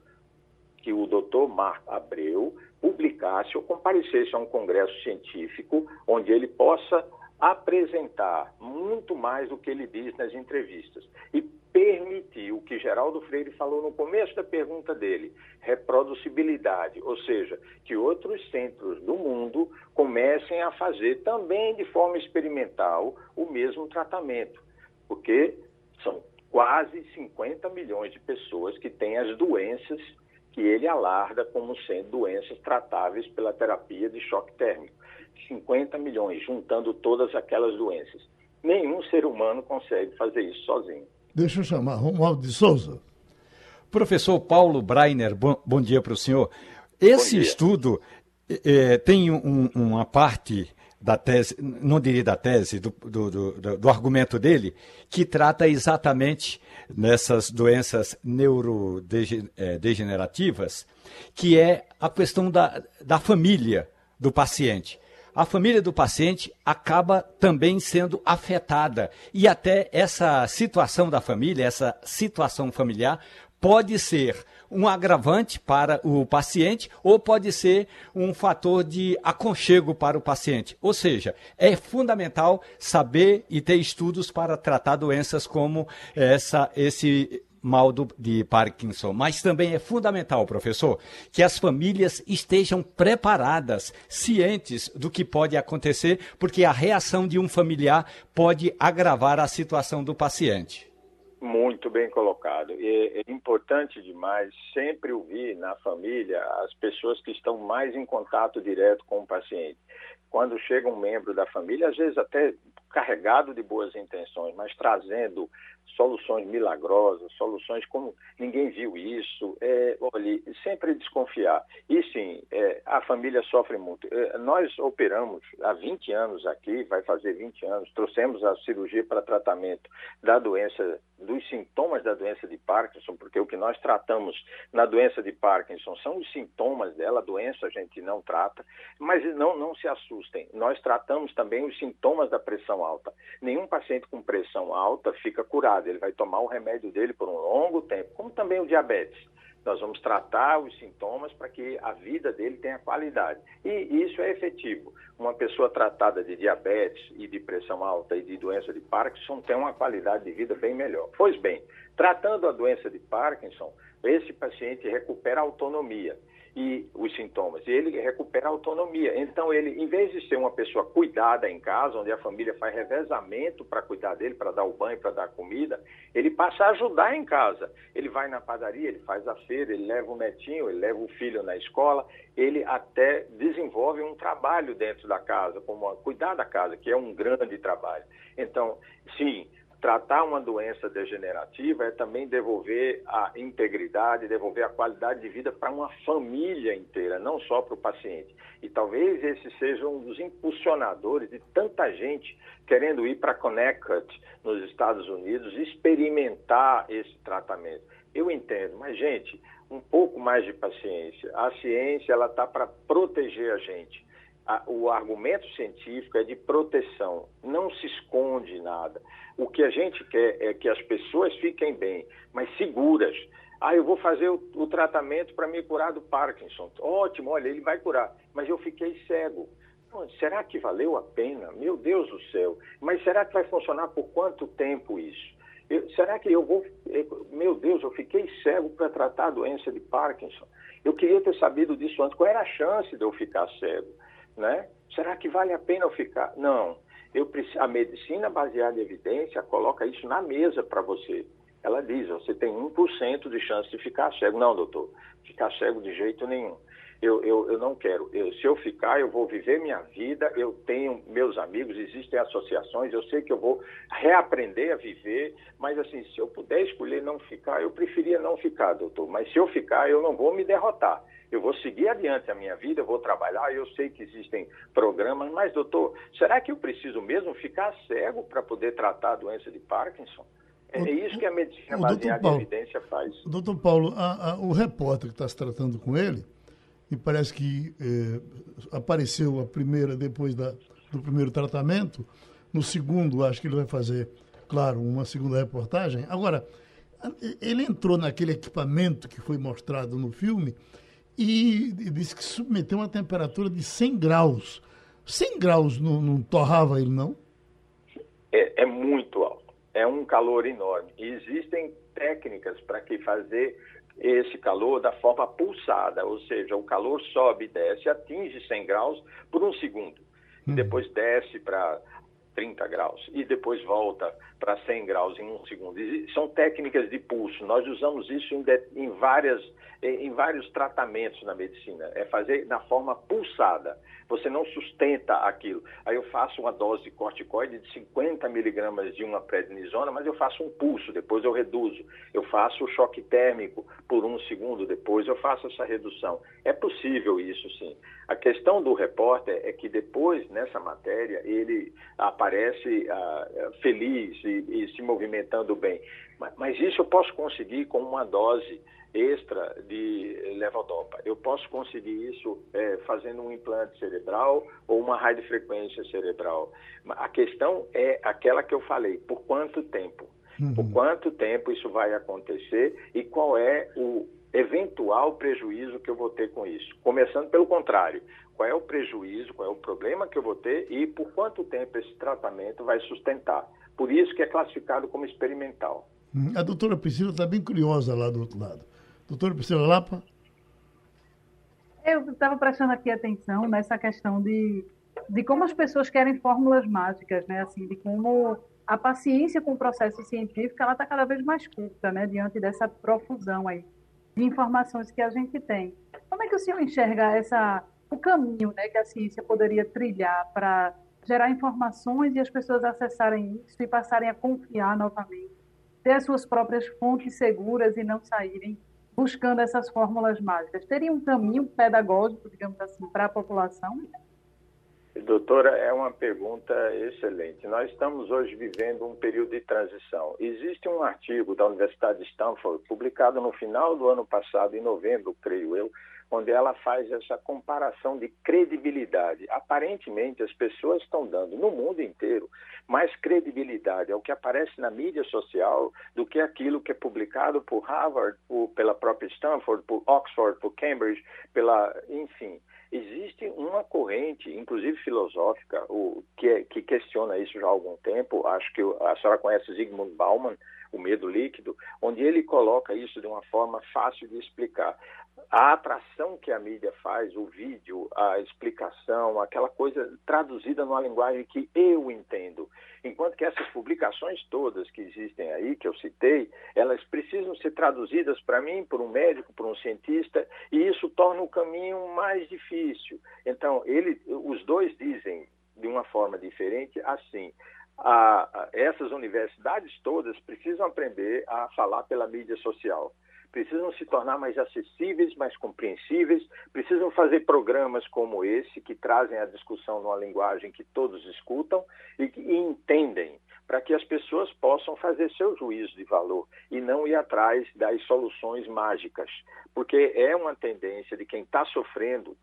que o doutor Marco Abreu publicasse ou comparecesse a um congresso científico onde ele possa apresentar muito mais do que ele diz nas entrevistas. E permitir o que Geraldo Freire falou no começo da pergunta dele, reproducibilidade, ou seja, que outros centros do mundo comecem a fazer também de forma experimental o mesmo tratamento, porque são quase 50 milhões de pessoas que têm as doenças que ele alarda como sendo doenças tratáveis pela terapia de choque térmico. 50 milhões, juntando todas aquelas doenças. Nenhum ser humano consegue fazer isso sozinho. Deixa eu chamar Romualdo de Souza. Professor Paulo Breiner, bom, bom dia para o senhor. Esse estudo é, tem um, uma parte da tese, não diria da tese, do, do, do, do, argumento dele, que trata exatamente nessas doenças neurodegenerativas, que é a questão da, da família do paciente. A família do paciente acaba também sendo afetada. E até essa situação da família, essa situação familiar, pode ser um agravante para o paciente ou pode ser um fator de aconchego para o paciente. Ou seja, é fundamental saber e ter estudos para tratar doenças como essa, esse mal do, de Parkinson. Mas também é fundamental, professor, que as famílias estejam preparadas, cientes do que pode acontecer, porque a reação de um familiar pode agravar a situação do paciente. Muito bem colocado. E é importante demais sempre ouvir na família as pessoas que estão mais em contato direto com o paciente. Quando chega um membro da família, às vezes até carregado de boas intenções, mas trazendo soluções milagrosas, soluções como ninguém viu isso. É, olhe, sempre desconfiar. E sim, é, a família sofre muito. É, nós operamos há 20 anos aqui, vai fazer 20 anos, trouxemos a cirurgia para tratamento da doença, dos sintomas da doença de Parkinson, porque o que nós tratamos na doença de Parkinson são os sintomas dela, a doença a gente não trata, mas não, não se assustem. Nós tratamos também os sintomas da pressão alta. Nenhum paciente com pressão alta fica curado ele vai tomar o remédio dele por um longo tempo, como também o diabetes. Nós vamos tratar os sintomas para que a vida dele tenha qualidade. E isso é efetivo. Uma pessoa tratada de diabetes e de pressão alta e de doença de Parkinson tem uma qualidade de vida bem melhor. Pois bem, tratando a doença de Parkinson, esse paciente recupera a autonomia e os sintomas. E ele recupera a autonomia. Então, ele, em vez de ser uma pessoa cuidada em casa, onde a família faz revezamento para cuidar dele, para dar o banho, para dar comida, ele passa a ajudar em casa. Ele vai na padaria, ele faz a feira, ele leva o netinho, ele leva o filho na escola, ele até desenvolve um trabalho dentro da casa, como cuidar da casa, que é um grande trabalho. Então, sim, tratar uma doença degenerativa é também devolver a integridade, devolver a qualidade de vida para uma família inteira, não só para o paciente. E talvez esse seja um dos impulsionadores de tanta gente querendo ir para Connecticut, nos Estados Unidos, experimentar esse tratamento. Eu entendo, mas gente, um pouco mais de paciência. A ciência ela está para proteger a gente o argumento científico é de proteção, não se esconde nada. O que a gente quer é que as pessoas fiquem bem, mas seguras. Ah, eu vou fazer o, o tratamento para me curar do Parkinson. Ótimo, olha, ele vai curar, mas eu fiquei cego. Será que valeu a pena? Meu Deus do céu. Mas será que vai funcionar por quanto tempo isso? Eu, será que eu vou. Eu, meu Deus, eu fiquei cego para tratar a doença de Parkinson. Eu queria ter sabido disso antes. Qual era a chance de eu ficar cego? Né? Será que vale a pena eu ficar? Não. Eu, a medicina baseada em evidência coloca isso na mesa para você. Ela diz, você tem 1% de chance de ficar cego. Não, doutor, ficar cego de jeito nenhum. Eu, eu, eu não quero. Eu, se eu ficar, eu vou viver minha vida, eu tenho meus amigos, existem associações, eu sei que eu vou reaprender a viver, mas assim, se eu puder escolher não ficar, eu preferia não ficar, doutor. Mas se eu ficar, eu não vou me derrotar eu vou seguir adiante a minha vida, eu vou trabalhar, eu sei que existem programas, mas, doutor, será que eu preciso mesmo ficar cego para poder tratar a doença de Parkinson? É, o, isso que a medicina baseada em evidência faz. Doutor Paulo, a, a, o repórter que está se tratando com ele, e parece que eh, apareceu a primeira depois da, do primeiro tratamento, no segundo, acho que ele vai fazer, claro, uma segunda reportagem. Agora, ele entrou naquele equipamento que foi mostrado no filme e disse que submeteu uma temperatura de 100 graus. 100 graus não, não torrava ele, não? É, é, muito alto. É um calor enorme. E existem técnicas para que fazer esse calor da forma pulsada, ou seja, o calor sobe e desce, atinge 100 graus por um segundo. Hum. Depois desce para 30 graus e depois volta para 100 graus em um segundo. E são técnicas de pulso. Nós usamos isso em, de, em, várias, em, em vários tratamentos na medicina. É fazer na forma pulsada você não sustenta aquilo. Aí eu faço uma dose de corticoide de 50 miligramas de uma prednisona, mas eu faço um pulso, depois eu reduzo. Eu faço o choque térmico por um segundo, depois eu faço essa redução. É possível isso sim. A questão do repórter é que depois, nessa matéria, ele aparece uh, feliz e, e se movimentando bem. Mas, mas isso eu posso conseguir com uma dose extra de levodopa. Eu posso conseguir isso é, fazendo um implante cerebral ou uma radiofrequência cerebral. A questão é aquela que eu falei, por quanto tempo? Uhum. Por quanto tempo isso vai acontecer e qual é o eventual prejuízo que eu vou ter com isso? Começando pelo contrário, qual é o prejuízo, qual é o problema que eu vou ter e por quanto tempo esse tratamento vai sustentar? Por isso que é classificado como experimental. Hum, a doutora Priscila está bem curiosa lá do outro lado. Doutora Priscila Lapa? Eu estava prestando aqui atenção nessa questão de, de como as pessoas querem fórmulas mágicas, né? Assim, de como a paciência com o processo científico ela está cada vez mais curta, né? Diante dessa profusão aí de informações que a gente tem. Como é que o senhor enxerga essa o caminho, né, que a ciência poderia trilhar para gerar informações e as pessoas acessarem isso e passarem a confiar novamente, ter as suas próprias fontes seguras e não saírem buscando essas fórmulas mágicas? Teria um caminho pedagógico, digamos assim, para a população? Doutora, é uma pergunta excelente. Nós estamos hoje vivendo um período de transição. Existe um artigo da Universidade de Stanford, publicado no final do ano passado, em novembro, creio eu, onde ela faz essa comparação de credibilidade. Aparentemente, as pessoas estão dando no mundo inteiro mais credibilidade ao que aparece na mídia social do que aquilo que é publicado por Harvard, por, pela própria Stanford, por Oxford, por Cambridge, pela, enfim. Existe uma corrente, inclusive filosófica, o, que, é, que questiona isso já há algum tempo. Acho que a senhora conhece Zygmunt Bauman, o medo líquido, onde ele coloca isso de uma forma fácil de explicar a atração que a mídia faz, o vídeo, a explicação, aquela coisa traduzida numa linguagem que eu entendo. Enquanto que essas publicações todas que existem aí, que eu citei, elas precisam ser traduzidas para mim, por um médico, por um cientista, e isso torna o caminho mais difícil. Então, ele, os dois dizem de uma forma diferente assim: a, a, essas universidades todas precisam aprender a falar pela mídia social precisam se tornar mais acessíveis, mais compreensíveis, precisam fazer programas como esse, que trazem a discussão numa linguagem que todos escutam e que e entendem, para que as pessoas possam fazer seu juízo de valor e não ir atrás das soluções mágicas, porque é uma tendência de quem está sofrendo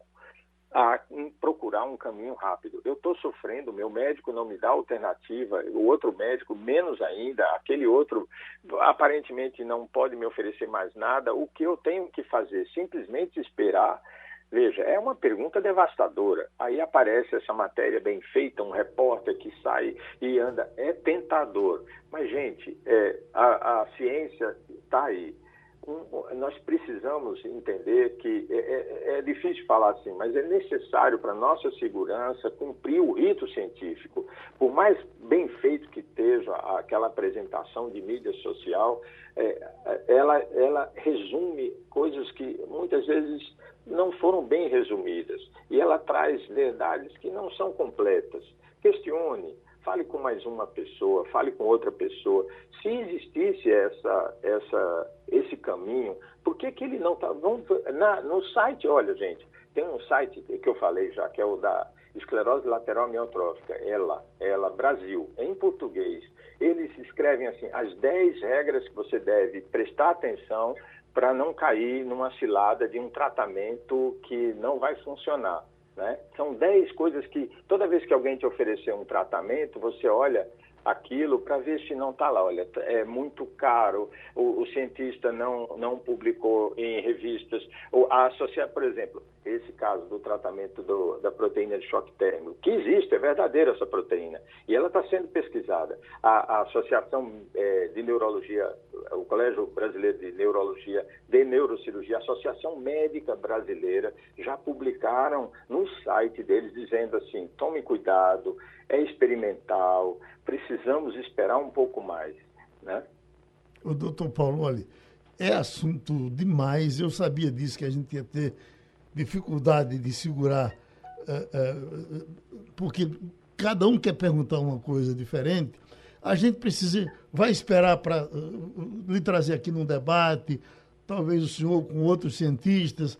a procurar um caminho rápido. Eu estou sofrendo, meu médico não me dá alternativa, o outro médico menos ainda, aquele outro aparentemente não pode me oferecer mais nada. O que eu tenho que fazer? Simplesmente esperar. Veja, é uma pergunta devastadora. Aí aparece essa matéria bem feita, um repórter que sai e anda. É tentador. Mas, gente, é, a, a ciência está aí um, nós precisamos entender que é, é, é, difícil falar assim, mas é necessário para nossa segurança cumprir o rito científico. Por mais bem feito que esteja aquela apresentação de mídia social, é, ela, ela resume coisas que muitas vezes não foram bem resumidas e ela traz verdades que não são completas. Questione, fale com mais uma pessoa, fale com outra pessoa. Se existisse essa, essa, esse caminho, por que, que ele não está. No site, olha, gente, tem um site que eu falei já, que é o da esclerose lateral amiotrófica, ela, ela, Brasil, em português. Eles escrevem assim, as 10 regras que você deve prestar atenção para não cair numa cilada de um tratamento que não vai funcionar. Né? São 10 coisas que, toda vez que alguém te oferecer um tratamento, você olha aquilo para ver se não está lá. Olha, é muito caro, o, o, cientista não, não publicou em revistas. a associar, por exemplo, esse caso do tratamento do, da proteína de choque térmico, que existe, é verdadeira essa proteína, e ela está sendo pesquisada. A, a Associação é, de Neurologia, o Colégio Brasileiro de Neurologia, de Neurocirurgia, a Associação Médica Brasileira, já publicaram no site deles dizendo assim: tome cuidado, é experimental, precisamos esperar um pouco mais. Né? O doutor Paulo, olha, é assunto demais, eu sabia disso, que a gente ia ter dificuldade de segurar, uh, uh, porque cada um quer perguntar uma coisa diferente, a gente precisa, vai esperar para uh, lhe trazer aqui num debate, talvez o senhor com outros cientistas,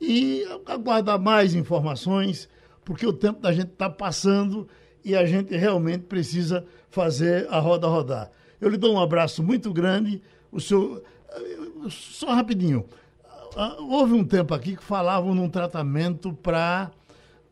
e aguardar mais informações, porque o tempo da gente está passando e a gente realmente precisa fazer a roda rodar. Eu lhe dou um abraço muito grande. O senhor, só rapidinho, ah, houve um tempo aqui que falavam num tratamento para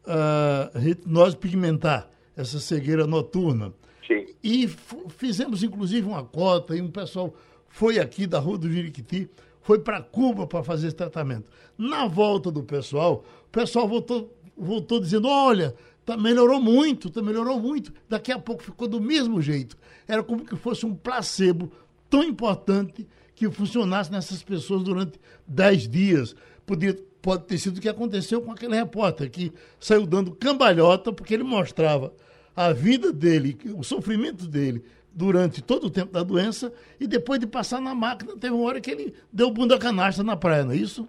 uh, ah, retinose pigmentar, essa cegueira noturna. Sim. E fizemos inclusive uma cota e um pessoal foi aqui da Rua do Jiriquiti, foi para Cuba para fazer esse tratamento. Na volta do pessoal, o pessoal voltou, voltou dizendo: olha, Tá, melhorou muito, tá, melhorou muito. Daqui a pouco ficou do mesmo jeito. Era como que fosse um placebo tão importante que funcionasse nessas pessoas durante 10 dias. Podia, pode ter sido o que aconteceu com aquele repórter que saiu dando cambalhota porque ele mostrava a vida dele, o sofrimento dele durante todo o tempo da doença e depois de passar na máquina, teve uma hora que ele deu bunda canastra na praia, não é isso?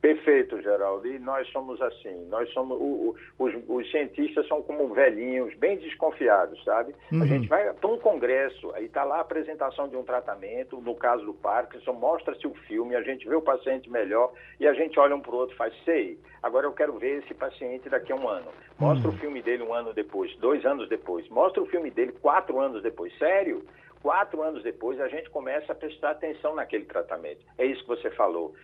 Perfeito, Geraldo. E nós somos assim. Nós somos o, o, os, os, cientistas são como velhinhos, bem desconfiados, sabe? Uhum. A gente vai para um congresso, aí está lá a apresentação de um tratamento, no caso do Parkinson, mostra-se o filme, a gente vê o paciente melhor e a gente olha um para o outro e faz, sei, agora eu quero ver esse paciente daqui a um ano. Mostra uhum. o filme dele um ano depois, dois anos depois. Mostra o filme dele quatro anos depois. Sério? Quatro anos depois, a gente começa a prestar atenção naquele tratamento. É isso que você falou.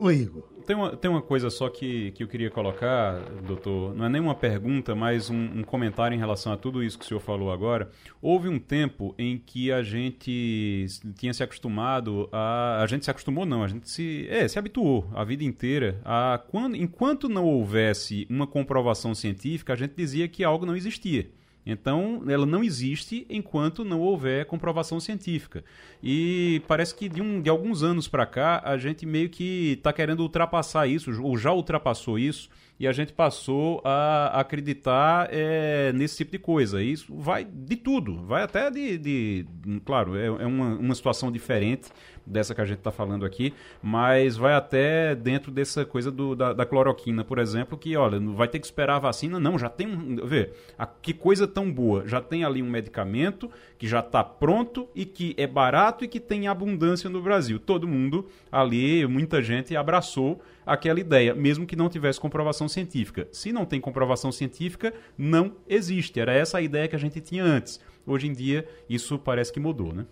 O, Igor. Tem uma, tem uma coisa só que, que eu queria colocar, doutor. Não é nem uma pergunta, mas um, um, comentário em relação a tudo isso que o senhor falou agora. Houve um tempo em que a gente tinha se acostumado a. A gente se acostumou, não, a gente se. É, se habituou a vida inteira a. Quando, enquanto não houvesse uma comprovação científica, a gente dizia que algo não existia. Então, ela não existe enquanto não houver comprovação científica. E parece que de, um, de alguns anos para cá, a gente meio que está querendo ultrapassar isso, ou já ultrapassou isso, e a gente passou a acreditar é, nesse tipo de coisa. Isso vai de tudo, vai até de. de claro, é, é uma, uma situação diferente dessa que a gente está falando aqui, mas vai até dentro dessa coisa do, da, da, cloroquina, por exemplo, que, olha, vai ter que esperar a vacina. Não, já tem um. Vê, a, que coisa tão boa. Já tem ali um medicamento que já está pronto e que é barato e que tem abundância no Brasil. Todo mundo ali, muita gente abraçou aquela ideia, mesmo que não tivesse comprovação científica. Se não tem comprovação científica, não existe. Era essa a ideia que a gente tinha antes. Hoje em dia, isso parece que mudou, né?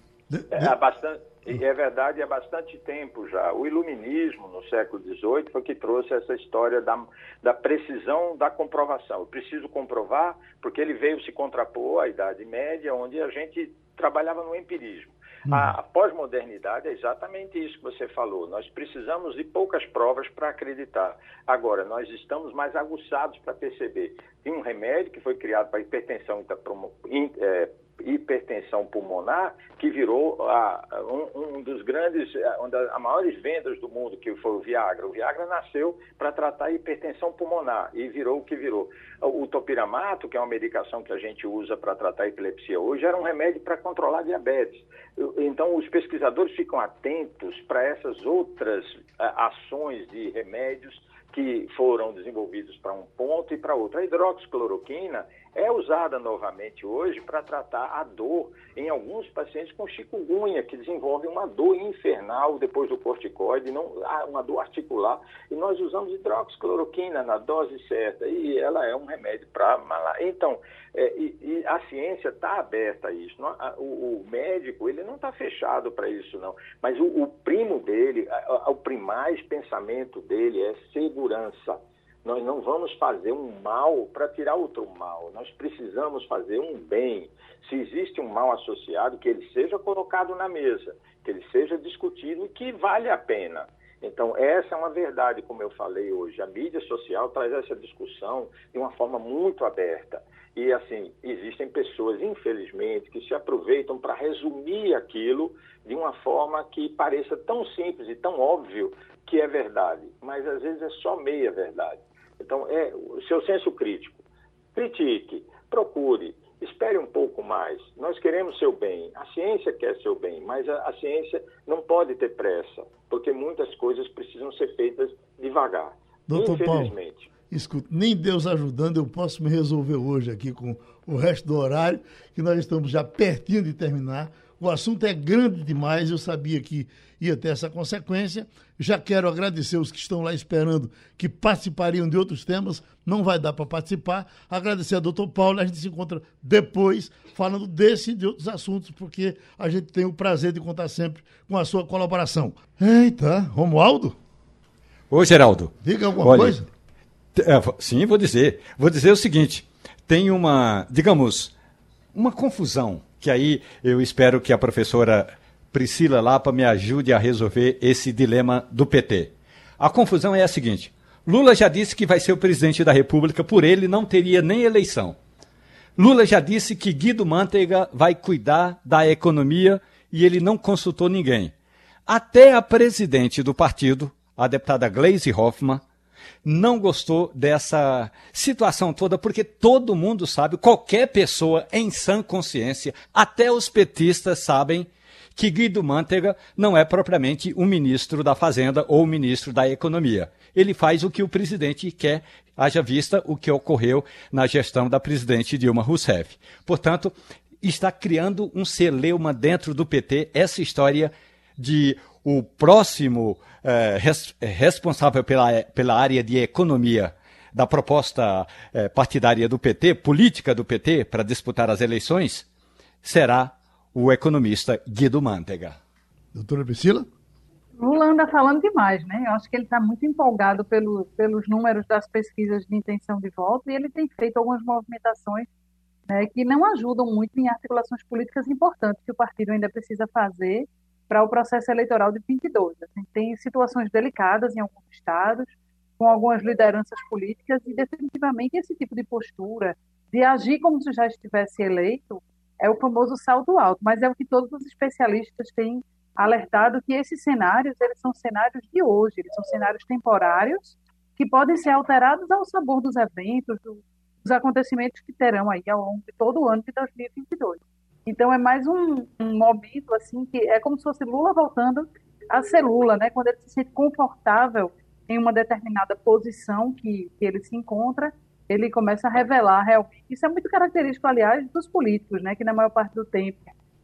É, bastante, é verdade, há bastante tempo já. O iluminismo, no século XVIII, foi que trouxe essa história da, da precisão da comprovação. Eu preciso comprovar, porque ele veio se contrapor à Idade Média, onde a gente trabalhava no empirismo. Hum. A, a pós-modernidade é exatamente isso que você falou. Nós precisamos de poucas provas para acreditar. Agora, nós estamos mais aguçados para perceber. Tem um remédio que foi criado para hipertensão hipertensão pulmonar, que virou a, um, um, dos grandes, uma das maiores vendas do mundo, que foi o Viagra. O Viagra nasceu para tratar a hipertensão pulmonar e virou o que virou. O topiramato, que é uma medicação que a gente usa para tratar a epilepsia hoje, era um remédio para controlar a diabetes. Então, os pesquisadores ficam atentos para essas outras ações de remédios que foram desenvolvidos para um ponto e para outro. A hidroxicloroquina é usada novamente hoje para tratar a dor em alguns pacientes com chikungunya, que desenvolvem uma dor infernal depois do corticoide, não, ah, uma dor articular. E nós usamos hidroxicloroquina na dose certa, e ela é um remédio para malária. Então, é, e, e, a ciência está aberta a isso. A, o, o, médico ele não está fechado para isso, não. Mas o, o primo dele, a, o primais pensamento dele é segurança nós não vamos fazer um mal para tirar outro mal. Nós precisamos fazer um bem. Se existe um mal associado, que ele seja colocado na mesa, que ele seja discutido e que vale a pena. Então, essa é uma verdade, como eu falei hoje. A mídia social traz essa discussão de uma forma muito aberta. E, assim, existem pessoas, infelizmente, que se aproveitam para resumir aquilo de uma forma que pareça tão simples e tão óbvio que é verdade, mas às vezes é só meia verdade. Então, é o seu senso crítico. Critique, procure, espere um pouco mais. Nós queremos seu bem, a ciência quer seu bem, mas a, a ciência não pode ter pressa, porque muitas coisas precisam ser feitas devagar. Doutor Infelizmente. Paulo, escuta, nem Deus ajudando, eu posso me resolver hoje aqui com o resto do horário, que nós estamos já pertinho de terminar. O assunto é grande demais, eu sabia que ia ter essa consequência. Já quero agradecer os que estão lá esperando que participariam de outros temas. Não vai dar para participar. Agradecer a doutor Paulo. A gente se encontra depois falando desse e de outros assuntos, porque a gente tem o prazer de contar sempre com a sua colaboração. Eita, Romualdo? Ô, Geraldo. Diga alguma olha, coisa. É, sim, vou dizer. Vou dizer o seguinte: tem uma, digamos, uma confusão que aí eu espero que a professora Priscila Lapa me ajude a resolver esse dilema do PT. A confusão é a seguinte: Lula já disse que vai ser o presidente da República, por ele não teria nem eleição. Lula já disse que Guido Mantega vai cuidar da economia e ele não consultou ninguém. Até a presidente do partido, a deputada Gleisi Hoffmann, não gostou dessa situação toda, porque todo mundo sabe, qualquer pessoa em sã consciência, até os petistas sabem que Guido Mantega não é propriamente o ministro da Fazenda ou o ministro da Economia. Ele faz o que o presidente quer, haja vista o que ocorreu na gestão da presidente Dilma Rousseff. Portanto, está criando um celeuma dentro do PT essa história de o próximo eh, res, responsável pela, pela área de economia da proposta eh, partidária do PT, política do PT, para disputar as eleições, será o economista Guido Mantega. Doutora Priscila? Lula anda falando demais, né? Eu acho que ele está muito empolgado pelo, pelos números das pesquisas de intenção de voto e ele tem feito algumas movimentações né, que não ajudam muito em articulações políticas importantes que o partido ainda precisa fazer para o processo eleitoral de 22. A gente tem situações delicadas em alguns estados, com algumas lideranças políticas, e definitivamente esse tipo de postura, de agir como se já estivesse eleito, é o famoso salto alto, mas é o que todos os especialistas têm alertado que esses cenários, eles são cenários de hoje, eles são cenários temporários que podem ser alterados ao sabor dos eventos, dos acontecimentos que terão aí ao longo de todo o ano de 2022. Então é mais um, um momento assim que é como se fosse Lula voltando a ser Lula, né? Quando ele se sente confortável em uma determinada posição que, que ele se encontra, ele começa a revelar realmente. Isso é muito característico, aliás, dos políticos, né? Que na maior parte do tempo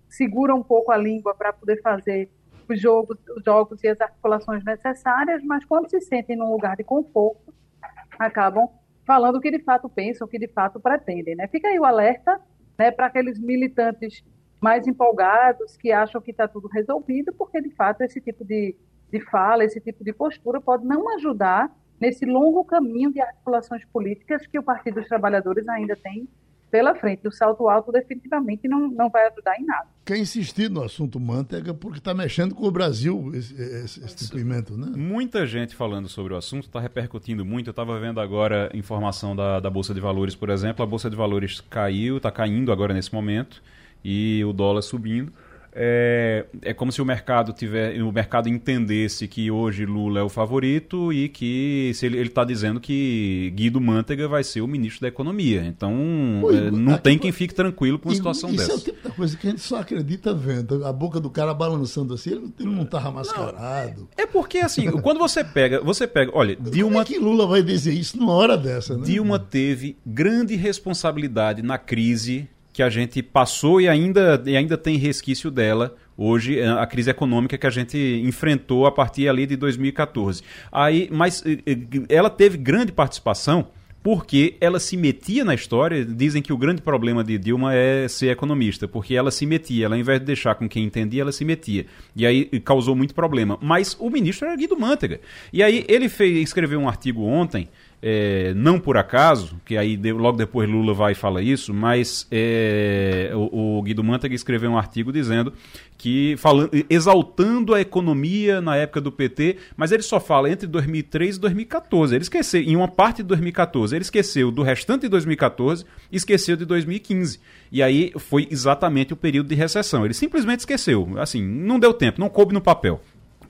seguram um pouco a língua para poder fazer os jogos, os jogos e as articulações necessárias, mas quando se sentem num lugar de conforto, acabam falando o que de fato pensam, o que de fato pretendem, né? Fica aí o alerta né, para aqueles militantes mais empolgados que acham que está tudo resolvido, porque de fato esse tipo de, de fala, esse tipo de postura pode não ajudar nesse longo caminho de articulações políticas que o Partido dos Trabalhadores ainda tem pela frente. O salto alto definitivamente não, não vai ajudar em nada. Quer insistir no assunto manteiga porque está mexendo com o Brasil esse, esse, esse depoimento, né? Muita gente falando sobre o assunto, está repercutindo muito. Eu estava vendo agora informação da, da Bolsa de Valores, por exemplo. A Bolsa de Valores caiu, está caindo agora nesse momento. e o dólar subindo é, é como se o mercado tiver, o mercado entendesse que hoje Lula é o favorito e que se ele está dizendo que Guido Mantega vai ser o ministro da Economia. Então é, não aqui, tem quem fique tranquilo com uma situação isso dessa. Isso é o tipo da coisa que a gente só acredita vendo. A boca do cara balançando assim, ele, ele não estava mascarado. é porque assim, quando você pega, você pega, olha, Dilma. Como é que Lula vai dizer isso numa hora dessa, né? Dilma teve grande responsabilidade na crise que a gente passou e ainda, e ainda tem resquício dela hoje, é, a crise econômica que a gente enfrentou a partir ali de 2014. Aí, mas ela teve grande participação porque ela se metia na história. Dizem que o grande problema de Dilma é ser economista, porque ela se metia, ela, ao invés de deixar com quem entendia, ela se metia. E aí causou muito problema. Mas o ministro era Guido Mantega. E aí ele fez, escreveu um artigo ontem é, não por acaso, que aí de, logo depois Lula vai e fala isso, mas é, o, o, Guido Mantega escreveu um artigo dizendo que falando, exaltando a economia na época do PT, mas ele só fala entre 2003 e 2014. Ele esqueceu, em uma parte de 2014, ele esqueceu do restante de 2014 e esqueceu de 2015. E aí foi exatamente o período de recessão. Ele simplesmente esqueceu. Assim, não deu tempo, não coube no papel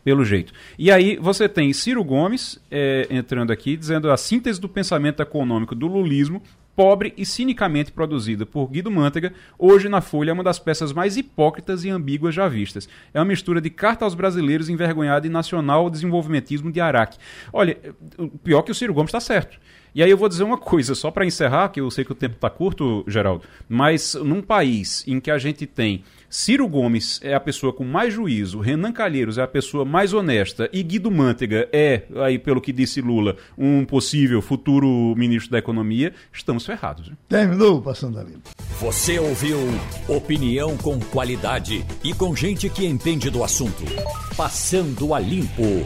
pelo jeito. E aí você tem Ciro Gomes é, entrando aqui, dizendo a síntese do pensamento econômico do lulismo, pobre e cinicamente produzida por Guido Mantega, hoje na Folha é uma das peças mais hipócritas e ambíguas já vistas. É uma mistura de carta aos brasileiros envergonhada e nacional desenvolvimentismo de Araque. Olha, o pior é que o Ciro Gomes está certo. E aí eu vou dizer uma coisa, só para encerrar, que eu sei que o tempo está curto, Geraldo, mas num país em que a gente tem Ciro Gomes é a pessoa com mais juízo, Renan Calheiros é a pessoa mais honesta e Guido Mantega é, aí pelo que disse Lula, um possível futuro ministro da Economia, estamos ferrados. Né? Terminou Passando a Limpo. Você ouviu opinião com qualidade e com gente que entende do assunto. Passando a Limpo.